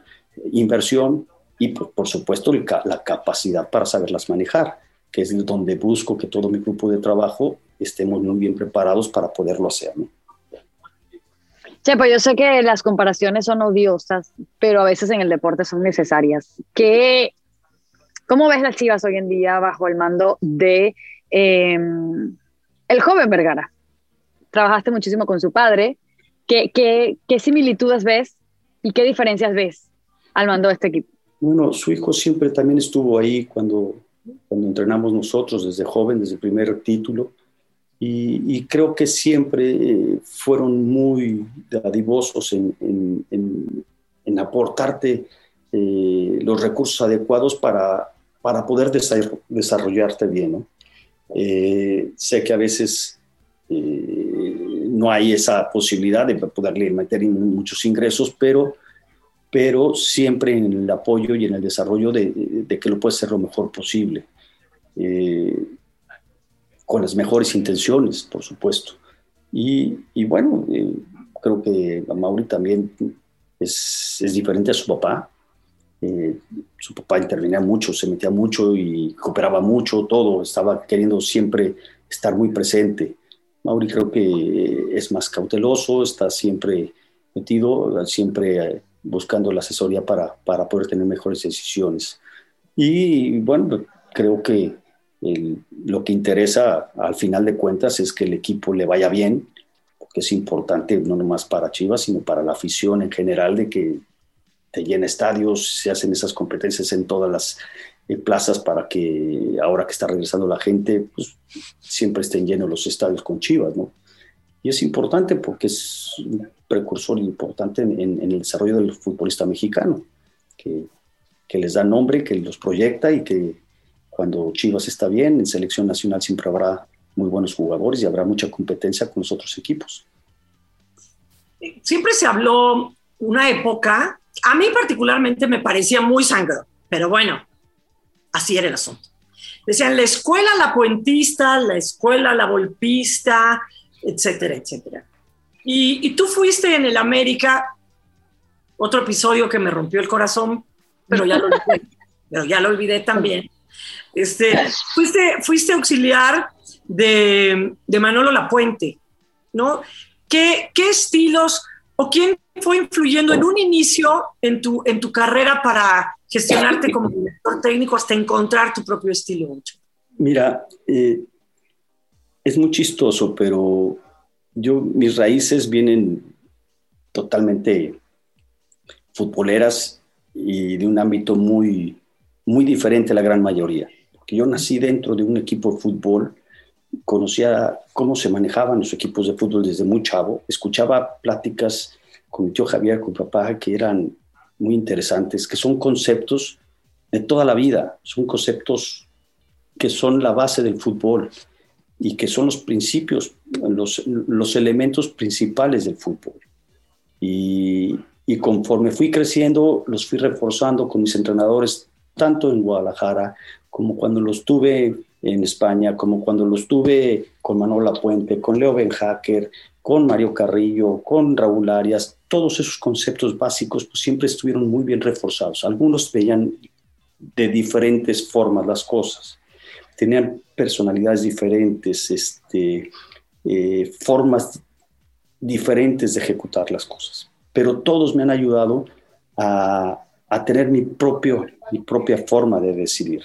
inversión y por, supuesto la capacidad para saberlas manejar, que es donde busco que todo mi grupo de trabajo estemos muy bien preparados para poderlo hacer. ¿no? Chepo, yo sé que las comparaciones son odiosas, pero a veces en el deporte son necesarias. ¿Qué, ¿Cómo ves las Chivas hoy en día bajo el mando de em, el joven Vergara? Trabajaste muchísimo con su padre, ¿Qué, qué, similitudes ves y qué diferencias ves al mando de este equipo? Bueno, su hijo siempre también estuvo ahí cuando, cuando entrenamos nosotros desde joven, desde el primer título. Y, creo que siempre eh, fueron muy dadivosos en, en, aportarte eh, los recursos adecuados para, para poder desarrollarte bien. ¿no? Eh, sé que a veces no hay esa posibilidad de poderle meter muchos ingresos, pero, pero siempre en el apoyo y en el desarrollo de, que lo puede ser lo mejor posible, eh, con las mejores intenciones, por supuesto. Y, bueno, eh, creo que Mauri también es, es, diferente a su papá. Eh, su papá intervenía mucho, se metía mucho y cooperaba mucho, todo, estaba queriendo siempre estar muy presente. Mauri creo que es más cauteloso, está siempre metido, siempre eh, buscando la asesoría para, para poder tener mejores decisiones. Y bueno, creo que lo que interesa al final de cuentas es que el equipo le vaya bien, porque es importante no nomás para Chivas, sino para la afición en general, de que te llena estadios, se hacen esas competencias en todas las plazas para que ahora que está regresando la gente, pues siempre estén llenos los estadios con Chivas, ¿no? Y es importante porque es un precursor importante en, el desarrollo del futbolista mexicano, que, que, les da nombre, que los proyecta y que cuando Chivas está bien, en selección nacional siempre habrá muy buenos jugadores y habrá mucha competencia con los otros equipos. Siempre se habló una época, a mí particularmente me parecía muy sangre, pero bueno, Así era el asunto. Decían la escuela la puentista, la escuela la volpista, etcétera, etcétera. Y, tú fuiste en el América, otro episodio que me rompió el corazón, pero ya lo olvidé, (laughs) pero ya lo olvidé también. Este, fuiste, fuiste auxiliar de, de Manolo Lapuente, ¿no? ¿Qué, ¿Qué estilos o quién fue influyendo en un inicio en tu, en tu carrera para gestionarte como director técnico hasta encontrar tu propio estilo? Mira, eh, es muy chistoso, pero yo, mis raíces vienen totalmente futboleras y de un ámbito muy, muy diferente a la gran mayoría. Porque yo nací dentro de un equipo de fútbol, conocía cómo se manejaban los equipos de fútbol desde muy chavo, escuchaba pláticas con mi tío Javier, con papá, que eran muy interesantes, que son conceptos de toda la vida, son conceptos que son la base del fútbol y que son los principios, los, los elementos principales del fútbol. Y, y conforme fui creciendo, los fui reforzando con mis entrenadores, tanto en Guadalajara como cuando los tuve en España, como cuando los tuve con Manuel Puente, con Leo Benhacker, con Mario Carrillo, con Raúl Arias, todos esos conceptos básicos pues, siempre estuvieron muy bien reforzados. Algunos veían de diferentes formas las cosas, tenían personalidades diferentes, este, eh, formas diferentes de ejecutar las cosas. pero todos me han ayudado a, a tener mi, propio, mi propia forma de decidir,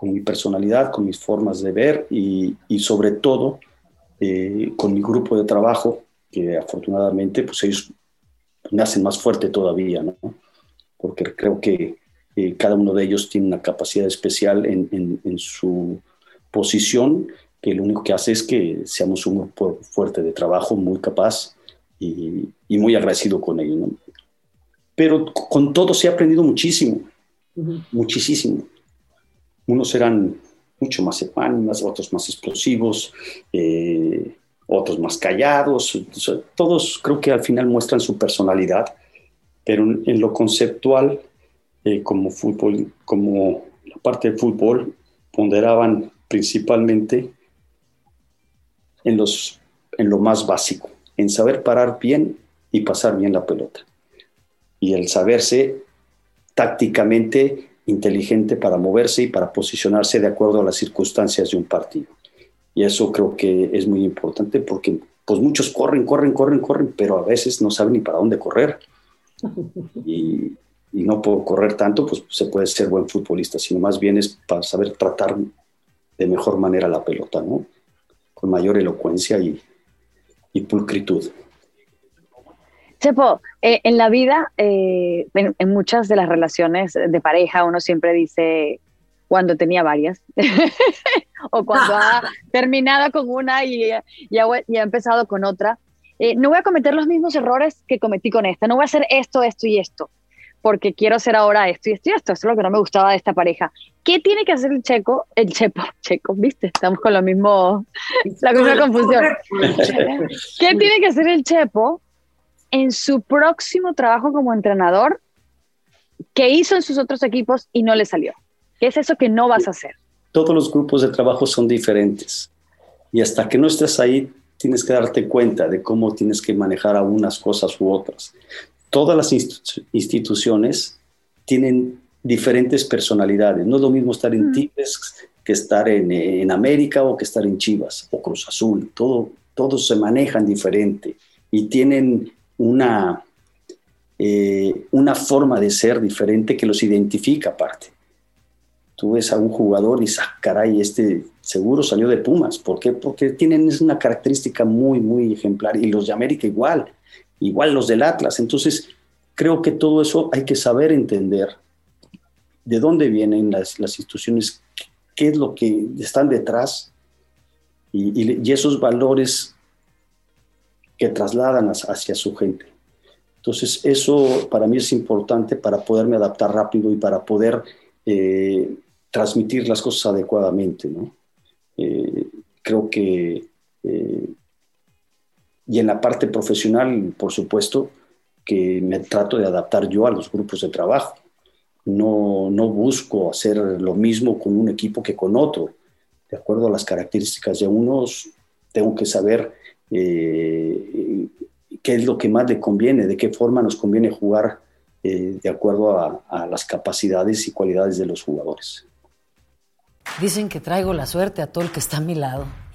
con mi personalidad, con mis formas de ver y, y sobre todo eh, con mi grupo de trabajo, que afortunadamente pues ellos me hacen más fuerte todavía, ¿no? porque creo que eh, cada uno de ellos tiene una capacidad especial en, en, en, su posición, que lo único que hace es que seamos un grupo fuerte de trabajo, muy capaz y, y muy agradecido con ellos. ¿no? Pero con todo se ha aprendido muchísimo, uh -huh. muchísimo. Unos eran mucho más epánimas, otros más explosivos, eh, otros más callados. Todos creo que al final muestran su personalidad, pero en, lo conceptual, eh, como fútbol, como la parte de fútbol, ponderaban principalmente en, los, en lo más básico, en saber parar bien y pasar bien la pelota. Y el saberse tácticamente inteligente para moverse y para posicionarse de acuerdo a las circunstancias de un partido. Y eso creo que es muy importante porque pues muchos corren, corren, corren, corren, pero a veces no saben ni para dónde correr. (laughs) Y, y no por correr tanto, pues se puede ser buen futbolista, sino más bien es para saber tratar de mejor manera la pelota, ¿no? Con mayor elocuencia y, y pulcritud. Chepo, eh, en la vida, eh, en, en, muchas de las relaciones de pareja, uno siempre dice cuando tenía varias, (laughs) o cuando ha (laughs) terminado con una y, y, ha, y ha, empezado con otra. Eh, no voy a cometer los mismos errores que cometí con esta, no voy a hacer esto, esto y esto, porque quiero hacer ahora esto y esto y esto. Esto es lo que no me gustaba de esta pareja. ¿Qué tiene que hacer el checo, el chepo, (laughs) checo, viste? Estamos con lo mismo, la misma confusión. ¿Qué tiene que hacer el chepo en su próximo trabajo como entrenador que hizo en sus otros equipos y no le salió? ¿Qué es eso que no vas a hacer? Todos los grupos de trabajo son diferentes y hasta que no estés ahí tienes que darte cuenta de cómo tienes que manejar a unas cosas u otras. Todas las instituciones tienen diferentes personalidades. No es lo mismo estar en Tigres que estar en, en, América o que estar en Chivas o Cruz Azul. Todo, todos se manejan diferente y tienen una, eh, una forma de ser diferente que los identifica aparte. Tú ves a un jugador y dices, ah, caray, este seguro salió de Pumas. ¿Por qué? Porque tienen una característica muy, muy ejemplar. Y los de América igual, igual los del Atlas. Entonces, creo que todo eso hay que saber entender de dónde vienen las, las instituciones, qué es lo que están detrás y, y, y esos valores que trasladan hacia su gente. Entonces, eso para mí es importante para poderme adaptar rápido y para poder eh, transmitir las cosas adecuadamente. ¿no? Eh, creo que, eh, y en la parte profesional, por supuesto, que me trato de adaptar yo a los grupos de trabajo. No, no busco hacer lo mismo con un equipo que con otro. De acuerdo a las características de unos, tengo que saber eh, qué es lo que más le conviene, de qué forma nos conviene jugar eh, de acuerdo a, a, las capacidades y cualidades de los jugadores. Dicen que traigo la suerte a todo el que está a mi lado,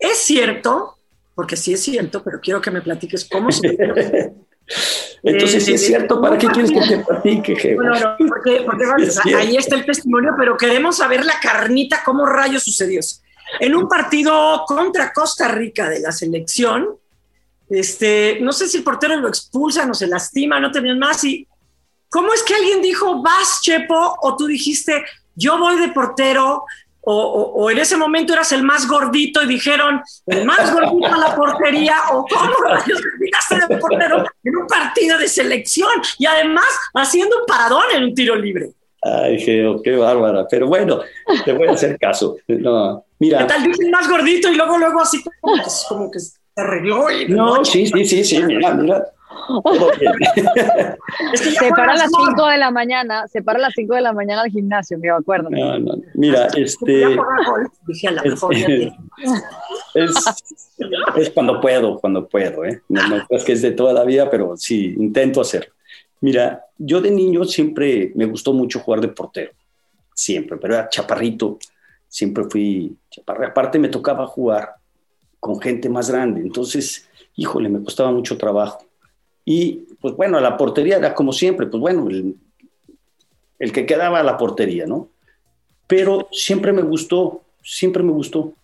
es cierto, porque sí es cierto, pero quiero que me platiques cómo se... (laughs) Entonces, si es cierto, ¿para qué quieres que te platique? Jefe? Bueno, no, porque, (laughs) ahí está el testimonio, pero queremos saber la carnita, cómo rayos sucedió. En un partido contra Costa Rica de la selección, este, no sé si el portero lo expulsa, no se lastima, no tenían más. Y, ¿Cómo es que alguien dijo, vas, Chepo? O tú dijiste, yo voy de portero, o, o, o, en ese momento eras el más gordito y dijeron el más gordito a la portería o cómo rayos terminaste de portero en un partido de selección y además haciendo un paradón en un tiro libre. Ay, Geo, qué bárbara. Pero bueno, te voy a hacer caso. No, mira. ¿Qué tal dice el más gordito y luego, luego así como que, como que se arregló? Y no, no, sí, sí, sí, sí, mira, mira. (laughs) se para a las 5 de la mañana, se para a las 5 de la mañana al gimnasio, me acuerdo. No, no, mira, este... (laughs) Es, es, cuando puedo, cuando puedo, ¿eh? No, no es que es de toda la vida, pero sí, intento hacerlo. Mira, yo de niño siempre me gustó mucho jugar de portero, siempre, pero era chaparrito, siempre fui chaparrito. Aparte me tocaba jugar con gente más grande, entonces, híjole, me costaba mucho trabajo. Y pues bueno, la portería era como siempre, pues bueno, el, el que quedaba a la portería, ¿no? Pero siempre me gustó, siempre me gustó.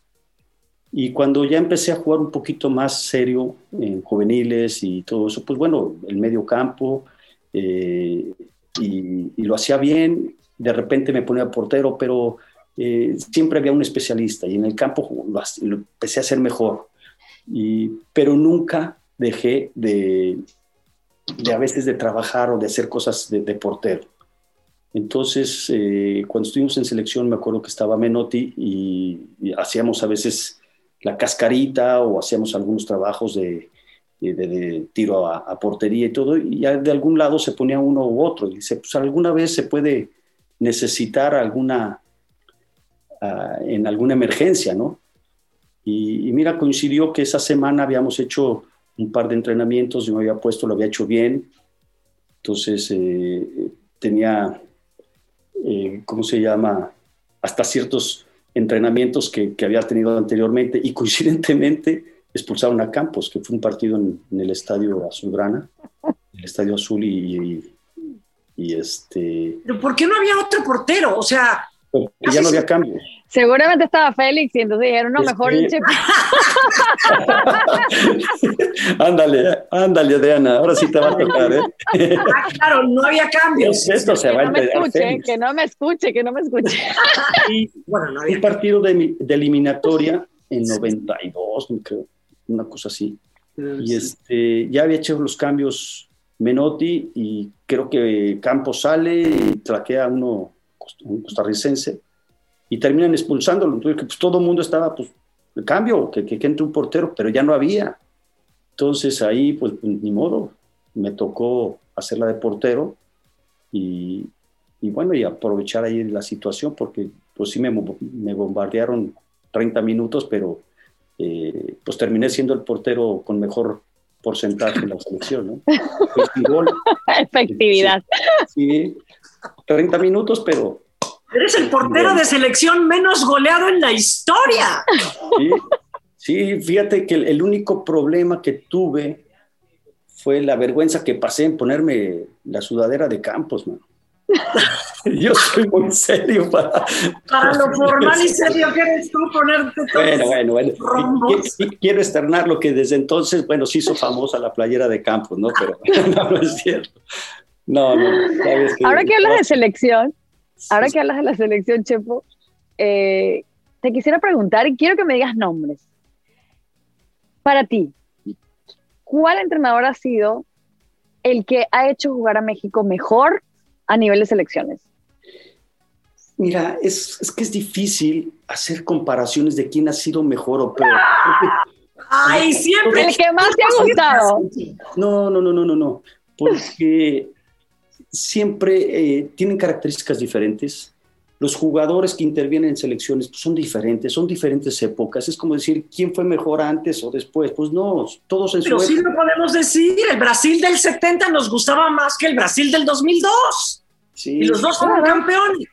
Y cuando ya empecé a jugar un poquito más serio en juveniles y todo eso, pues bueno, el medio campo, eh, y, lo hacía bien, de repente me ponía portero, pero eh, siempre había un especialista y en el campo lo, empecé a hacer mejor, y, pero nunca dejé de, de a veces de trabajar o de hacer cosas de, portero. Entonces, eh, cuando estuvimos en selección, me acuerdo que estaba Menotti y, hacíamos a veces la cascarita o hacíamos algunos trabajos de, de, tiro a, portería y todo, y de algún lado se ponía uno u otro. Y dice, pues alguna vez se puede necesitar alguna, ah, en alguna emergencia, ¿no? Y, mira, coincidió que esa semana habíamos hecho un par de entrenamientos, yo me había puesto, lo había hecho bien. Entonces eh, tenía, eh, ¿cómo se llama? Hasta ciertos entrenamientos que, que, había tenido anteriormente y coincidentemente expulsaron a Campos, que fue un partido en, el estadio Azulgrana, el estadio azul y, y, este... ¿Pero por qué no había otro portero? O sea... Porque ya no había cambio. (laughs) Seguramente estaba Félix y entonces dijeron, no, mejor este... (laughs) ándale, ándale, Diana, ahora sí te va a tocar, ¿eh? (laughs) ah, claro, no había cambios. Esto se que va no me escuche, que no me escuche, que no me escuche. y, bueno, no había un partido de, de, eliminatoria en 92, creo, una cosa así. Y este, ya había hecho los cambios Menotti y creo que Campos sale y traquea a uno, un costarricense y terminan expulsándolo. Entonces, pues, todo el mundo estaba, pues, el cambio, que, que, entre un portero, pero ya no había. Entonces ahí, pues, ni modo, me tocó hacerla de portero y, y, bueno, y aprovechar ahí la situación, porque pues sí me, me bombardearon 30 minutos, pero eh, pues terminé siendo el portero con mejor porcentaje en la selección, ¿no? (laughs) Efectividad. Sí, 30 minutos, pero Eres el portero de selección menos goleado en la historia. Sí, fíjate que el, único problema que tuve fue la vergüenza que pasé en ponerme la sudadera de Campos, man. (laughs) Yo soy muy serio para... Para lo (laughs) formal y serio que eres tú ponerte todo Bueno, bueno, bueno. Quiero externar lo que desde entonces, bueno, se hizo famosa la playera de Campos, ¿no? Pero (laughs) no, no es cierto. No, no. Ahora que hablas de selección, Ahora que hablas de la selección, Chepo, eh, te quisiera preguntar y quiero que me digas nombres. Para ti, ¿cuál entrenador ha sido el que ha hecho jugar a México mejor a nivel de selecciones? Mira, es, es que es difícil hacer comparaciones de quién ha sido mejor o peor. Ay, siempre. El que más te ha (laughs) gustado. No, no, no, no, no, no. Porque siempre eh, tienen características diferentes. Los jugadores que intervienen en selecciones pues, son diferentes, son diferentes épocas. Es como decir, ¿quién fue mejor antes o después? Pues no, todos en Pero sí lo podemos decir, el Brasil del 70 nos gustaba más que el Brasil del 2002. Sí. Y los dos fueron campeones.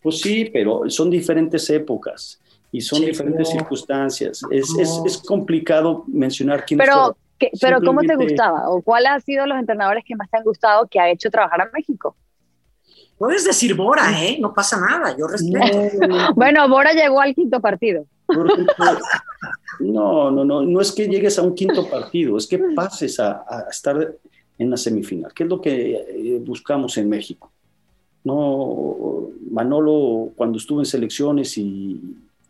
Pues sí, pero son diferentes épocas y son diferentes circunstancias. Es, es, es, complicado mencionar quién pero, pero ¿cómo te gustaba? ¿O cuál ha sido los entrenadores que más te han gustado que ha hecho trabajar a México? Puedes decir Bora, ¿eh? No pasa nada, yo respeto. (laughs) bueno, Bora llegó al quinto partido. no, no, no, no es que llegues a un quinto partido, es que pases a, estar en la semifinal, que es lo que eh, buscamos en México. No, Manolo, cuando estuvo en selecciones y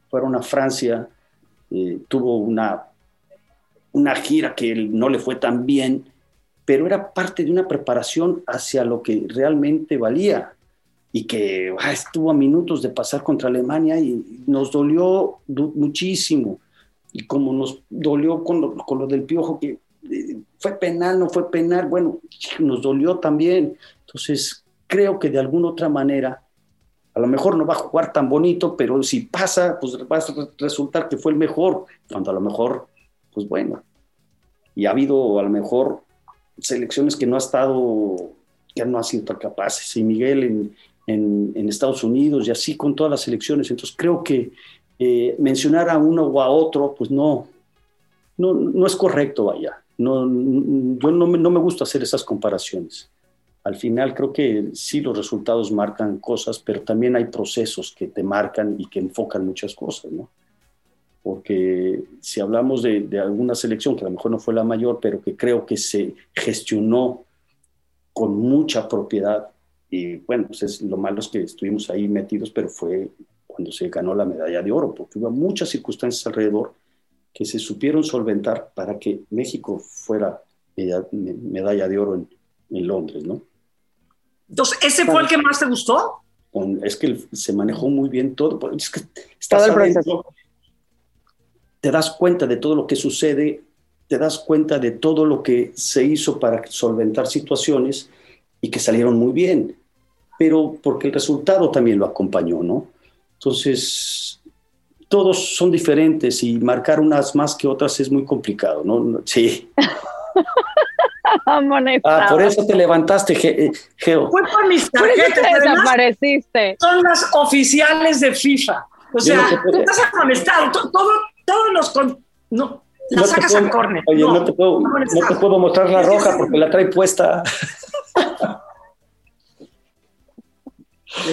fueron a Francia, eh, tuvo una una gira que no le fue tan bien, pero era parte de una preparación hacia lo que realmente valía y que ah, estuvo a minutos de pasar contra Alemania y nos dolió muchísimo. Y como nos dolió con lo, con lo del piojo, que fue penal, no fue penal, bueno, nos dolió también. Entonces, creo que de alguna otra manera, a lo mejor no va a jugar tan bonito, pero si pasa, pues va a resultar que fue el mejor, cuando a lo mejor, pues bueno, y ha habido a lo mejor selecciones que no ha estado, que no ha sido tan capaces, y Miguel en, en, Estados Unidos y así con todas las selecciones, entonces creo que eh, mencionar a uno o a otro, pues no, no, no es correcto, vaya. No, yo no me, no me gusta hacer esas comparaciones. Al final creo que sí los resultados marcan cosas, pero también hay procesos que te marcan y que enfocan muchas cosas, ¿no? Porque si hablamos de, de alguna selección que a lo mejor no fue la mayor, pero que creo que se gestionó con mucha propiedad, y bueno, pues es, lo malo es que estuvimos ahí metidos, pero fue cuando se ganó la medalla de oro, porque hubo muchas circunstancias alrededor que se supieron solventar para que México fuera medalla de oro en, Londres, ¿no? Entonces, ¿ese fue el que más te gustó? es que se manejó muy bien todo. Es que te das cuenta de todo lo que sucede, te das cuenta de todo lo que se hizo para solventar situaciones y que salieron muy bien, pero porque el resultado también lo acompañó, ¿no? Entonces, todos son diferentes y marcar unas más que otras es muy complicado, ¿no? Sí. (laughs) ah, por eso te levantaste, eh, Geo. Fue por mis tarjetas. desapareciste. Son las oficiales de FIFA. O sea, tú estás amonestado. Todo, todos los... Con, no, la sacas a córner. Oye, no, te puedo, no te puedo mostrar la roja porque la trae puesta.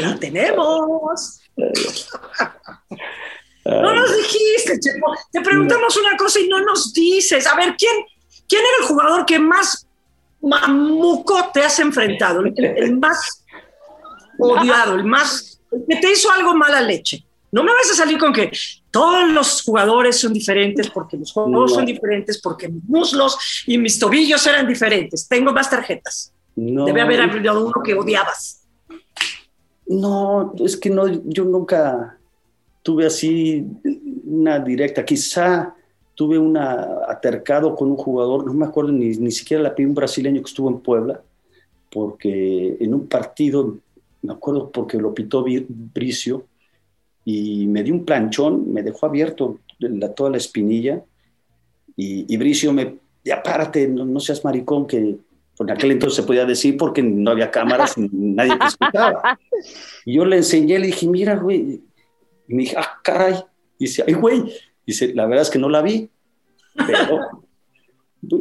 La tenemos. No nos dijiste, Chepo. Te preguntamos una cosa y no nos dices. A ver, ¿quién, quién era el jugador que más mamuco te has enfrentado? El, más odiado, el más. que te hizo algo mala leche. No me vas a salir con que todos los jugadores son diferentes porque los jugadores son diferentes porque mis muslos y mis tobillos eran diferentes. Tengo más tarjetas. Debe haber habido uno que odiabas. No, es que no, yo nunca, tuve así una directa, quizá tuve un atercado con un jugador, no me acuerdo ni, ni siquiera la pide un brasileño que estuvo en Puebla, porque en un partido, me acuerdo porque lo pitó Bricio, y me dio un planchón, me dejó abierto la, toda la espinilla, y, y Bricio me, ya párate, no, seas maricón, que por aquel entonces se podía decir porque no había cámaras, y nadie te escuchaba. Y yo le enseñé, le dije, mira, güey, y me dije, ah, caray. Y dice, ay, güey. Dice, la verdad es que no la vi. Pero.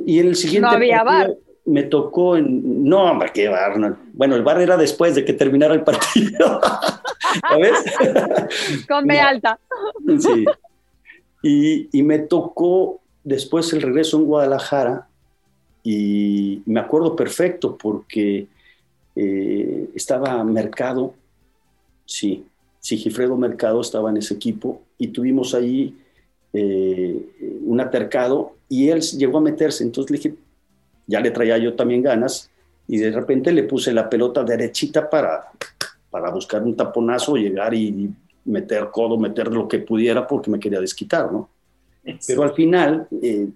y en el siguiente. No había bar. Me tocó en. No, hombre, qué bar. Bueno, el bar era después de que terminara el partido. (laughs) ¿Sabes? Con B alta. Sí. Y, y me tocó después el regreso en Guadalajara. Y me acuerdo perfecto porque eh, estaba Mercado, sí, Sigifredo Mercado estaba en ese equipo y tuvimos ahí eh, un atercado y él llegó a meterse. Entonces le dije, ya le traía yo también ganas y de repente le puse la pelota derechita para, para buscar un taponazo, llegar y meter codo, meter lo que pudiera porque me quería desquitar, ¿no? Pero al final eh,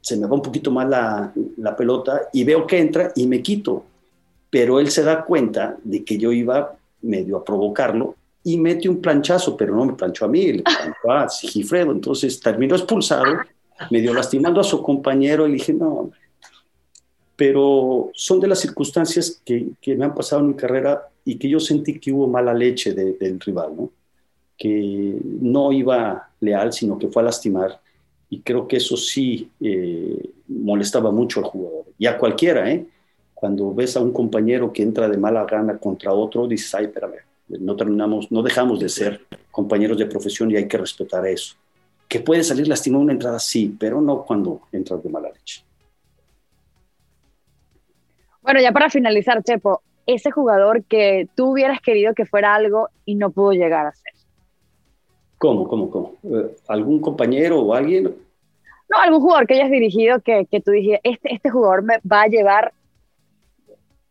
se me va un poquito más la, la pelota y veo que entra y me quito. Pero él se da cuenta de que yo iba medio a provocarlo y mete un planchazo, pero no me planchó a mí, le planchó a Sigifredo. Entonces terminó expulsado, medio lastimando a su compañero y dije, no, pero son de las circunstancias que, que, me han pasado en mi carrera y que yo sentí que hubo mala leche del rival, ¿no? que no iba leal, sino que fue a lastimar. Y creo que eso sí eh, molestaba mucho al jugador. Y a cualquiera, ¿eh? Cuando ves a un compañero que entra de mala gana contra otro, dices, ay, espérame, no terminamos, no dejamos de ser compañeros de profesión y hay que respetar eso. Que puede salir lastimado una entrada, sí, pero no cuando entras de mala leche. Bueno, ya para finalizar, Chepo, ese jugador que tú hubieras querido que fuera algo y no pudo llegar a ser. ¿Cómo, cómo, cómo? Eh, ¿Algún compañero o alguien? No, algún jugador que hayas dirigido que, que tú dijiste, este, este jugador me va a llevar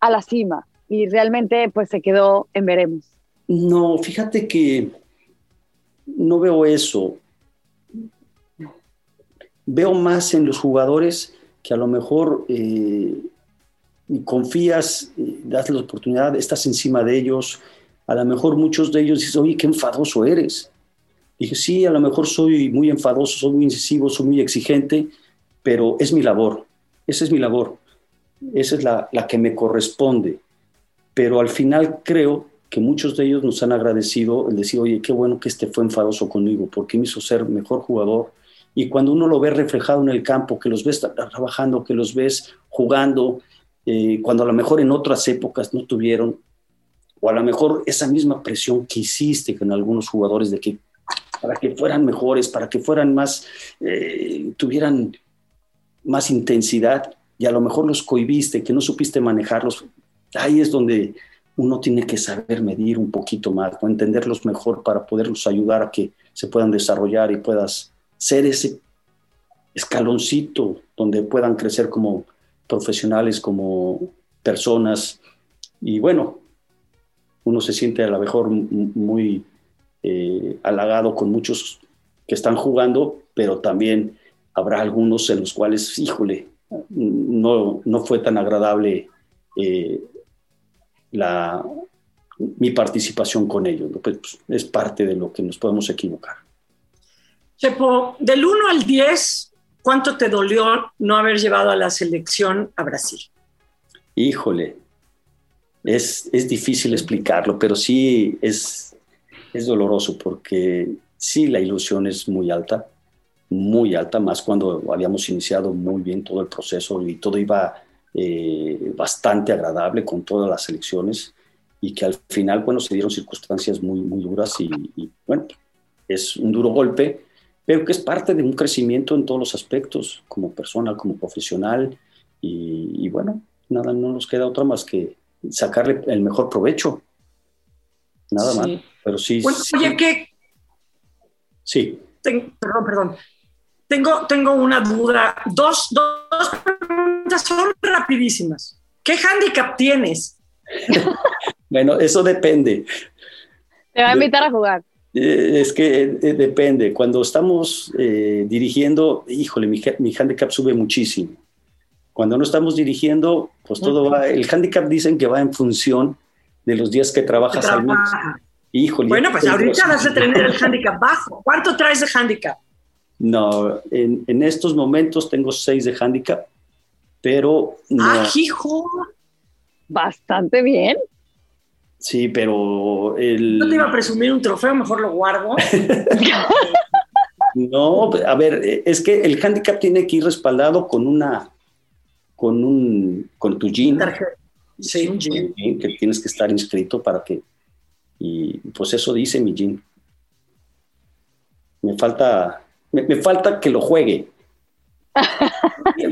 a la cima y realmente pues se quedó en veremos. No, fíjate que no veo eso. Veo más en los jugadores que a lo mejor eh, confías, eh, das la oportunidad, estás encima de ellos, a lo mejor muchos de ellos dicen, oye, qué enfadoso eres. Dije, sí, a lo mejor soy muy enfadoso, soy muy incisivo, soy muy exigente, pero es mi labor, esa es mi labor, esa es la, la que me corresponde. Pero al final creo que muchos de ellos nos han agradecido el decir, oye, qué bueno que este fue enfadoso conmigo, porque me hizo ser mejor jugador. Y cuando uno lo ve reflejado en el campo, que los ves trabajando, que los ves jugando, eh, cuando a lo mejor en otras épocas no tuvieron, o a lo mejor esa misma presión que hiciste con algunos jugadores de que para que fueran mejores, para que fueran más, eh, tuvieran más intensidad y a lo mejor los cohibiste, que no supiste manejarlos, ahí es donde uno tiene que saber medir un poquito más, o entenderlos mejor para poderlos ayudar a que se puedan desarrollar y puedas ser ese escaloncito donde puedan crecer como profesionales, como personas. Y bueno, uno se siente a lo mejor muy eh, halagado con muchos que están jugando, pero también habrá algunos en los cuales, híjole, no, no fue tan agradable eh, la, mi participación con ellos. Pues, pues, es parte de lo que nos podemos equivocar. Chepo, del 1 al 10, ¿cuánto te dolió no haber llevado a la selección a Brasil? Híjole, es, es difícil explicarlo, pero sí es, es doloroso porque sí la ilusión es muy alta, muy alta, más cuando habíamos iniciado muy bien todo el proceso y todo iba eh, bastante agradable con todas las elecciones y que al final, bueno, se dieron circunstancias muy, muy duras y, y bueno, es un duro golpe, pero que es parte de un crecimiento en todos los aspectos, como persona, como profesional, y, bueno, nada, no nos queda otra más que sacarle el mejor provecho. Nada más. Pero sí. oye, ¿qué? Sí. perdón, perdón. Tengo, tengo una duda. Dos, dos preguntas son rapidísimas. ¿Qué handicap tienes? (laughs) bueno, eso depende. Te va a invitar a jugar. Eh, es que eh, depende. Cuando estamos eh, dirigiendo, híjole, mi, mi, handicap sube muchísimo. Cuando no estamos dirigiendo, pues todo va. El handicap dicen que va en función de los días que trabajas al mes. Híjole. Bueno, pues ahorita vas a tener el handicap bajo. ¿Cuánto traes de handicap? No, en, en estos momentos tengo seis de handicap, pero. No. ¡Ah, hijo! Bastante bien. Sí, pero el... No te iba a presumir un trofeo, mejor lo guardo. (laughs) no, a ver, es que el handicap tiene que ir respaldado con una, con un, con tu jean. Sí, un jean. Que tienes que estar inscrito para que, y pues eso dice mi jean. Me falta, me falta que lo juegue.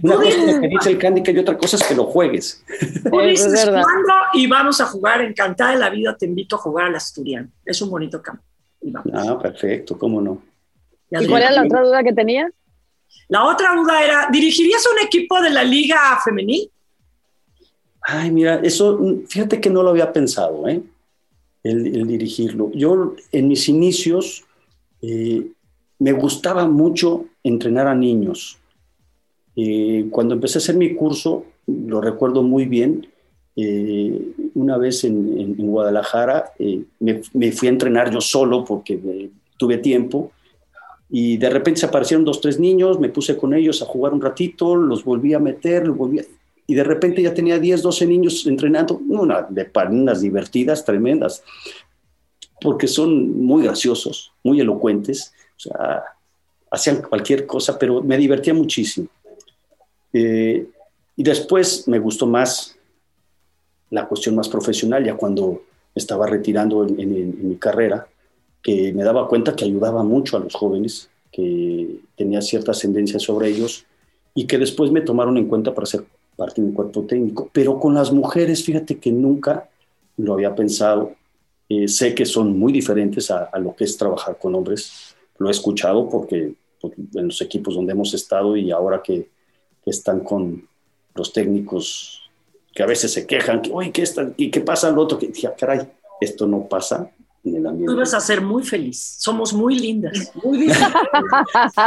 Una cosa es que dice el handicap y otra cosa es que lo juegues. Tú dices cuándo y vamos a jugar. Encantada de la vida, te invito a jugar al Asturiano. Es un bonito campo. Ah, perfecto, cómo no. ¿Y cuál era la otra duda que tenías? La otra duda era, ¿dirigirías un equipo de la liga femenil? Ay, mira, eso, fíjate que no lo había pensado, ¿eh? El, dirigirlo. Yo en mis inicios eh, me gustaba mucho entrenar a niños eh, cuando empecé a hacer mi curso, lo recuerdo muy bien, eh, una vez en, Guadalajara eh, me, fui a entrenar yo solo porque tuve tiempo. Y de repente se aparecieron dos, tres niños, me puse con ellos a jugar un ratito, los volví a meter, los volví y de repente ya tenía 10, 12 niños entrenando, una, de unas divertidas, tremendas, porque son muy graciosos, muy elocuentes, o sea, hacían cualquier cosa, pero me divertía muchísimo. Eh, y después me gustó más la cuestión más profesional, ya cuando estaba retirando en, mi carrera, que me daba cuenta que ayudaba mucho a los jóvenes, que tenía cierta ascendencia sobre ellos y que después me tomaron en cuenta para ser parte de un cuerpo técnico. Pero con las mujeres, fíjate que nunca lo había pensado. Eh, sé que son muy diferentes a, a, lo que es trabajar con hombres. Lo he escuchado porque pues, en los equipos donde hemos estado y ahora que que están con los técnicos que a veces se quejan, que, oye, ¿qué, está, ¿y qué pasa al otro? Que dije, ah, caray, esto no pasa en el ambiente. Tú vas a ser muy feliz. Somos muy lindas, (laughs) muy,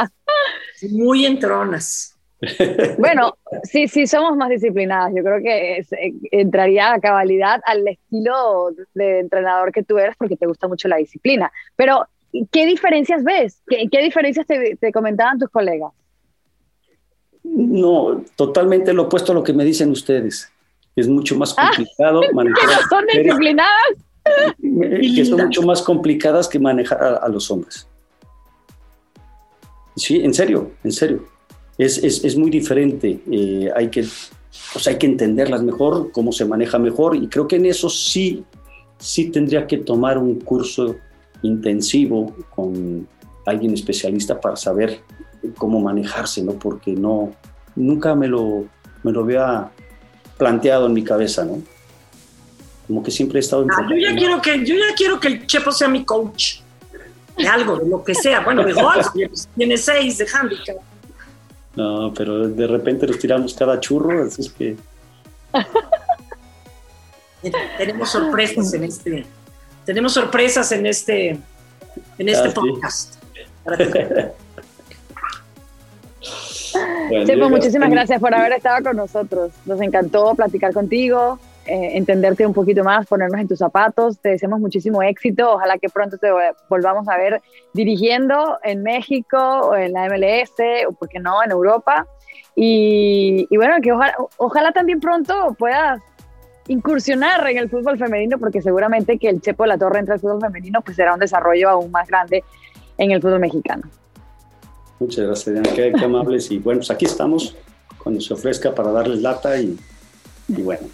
(laughs) muy entronas. (laughs) Bueno, sí, sí, somos más disciplinadas. Yo creo que eh, entraría a cabalidad al estilo de entrenador que tú eres porque te gusta mucho la disciplina. Pero, ¿qué diferencias ves? ¿Qué, qué diferencias te, te, comentaban tus colegas? No, totalmente lo opuesto a lo que me dicen ustedes. Es mucho más ah, complicado (laughs) manejar. ¿Son disciplinadas? Que son mucho más complicadas que manejar a, a los hombres. Sí, en serio, en serio es, es, es muy diferente. Eh, hay, que, pues hay que entenderlas mejor, cómo se maneja mejor, y creo que en eso sí, sí tendría que tomar un curso intensivo con alguien especialista para saber cómo manejarse, ¿no? Porque no, nunca me lo, me lo había planteado en mi cabeza, ¿no? Como que siempre he estado... En ah, yo, ya quiero que, yo ya quiero que el Chepo sea mi coach de algo, de lo que sea. Bueno, de golf, (laughs) tiene seis de handicap. No, pero de repente nos tiramos cada churro, así es que. (laughs) tenemos sorpresas en este. Tenemos sorpresas en este. En este ah, podcast. (laughs) bueno, muchísimas gracias por haber estado con nosotros. Nos encantó platicar contigo. Eh, entenderte un poquito más, ponernos en tus zapatos. Te deseamos muchísimo éxito. Ojalá que pronto te volvamos a ver dirigiendo en México o en la MLS o, por qué no, en Europa. Y, bueno, que ojalá, ojalá también pronto puedas incursionar en el fútbol femenino, porque seguramente que el Chepo de la Torre entre el fútbol femenino, pues será un desarrollo aún más grande en el fútbol mexicano. Muchas gracias, Diana. Qué, amables. Y bueno, pues aquí estamos cuando se ofrezca para darles lata y, y bueno.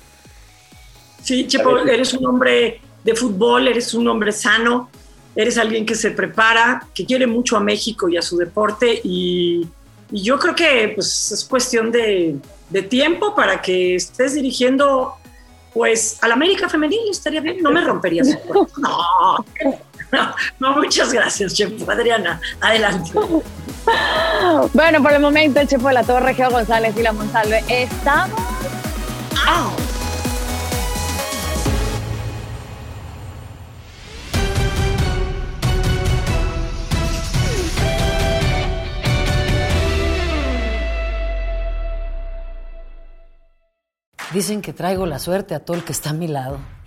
Sí, Chepo, eres un hombre de fútbol, eres un hombre sano, eres alguien que se prepara, que quiere mucho a México y a su deporte y, yo creo que pues, es cuestión de, tiempo para que estés dirigiendo pues al América Femenil, estaría bien, no me romperías. (laughs) No, (laughs) no, no, muchas gracias, Chepo. Adriana, adelante. (laughs) Bueno, por el momento, Chepo de la Torre, Geo González y la Monsalve, estamos out. Dicen que traigo la suerte a todo el que está a mi lado.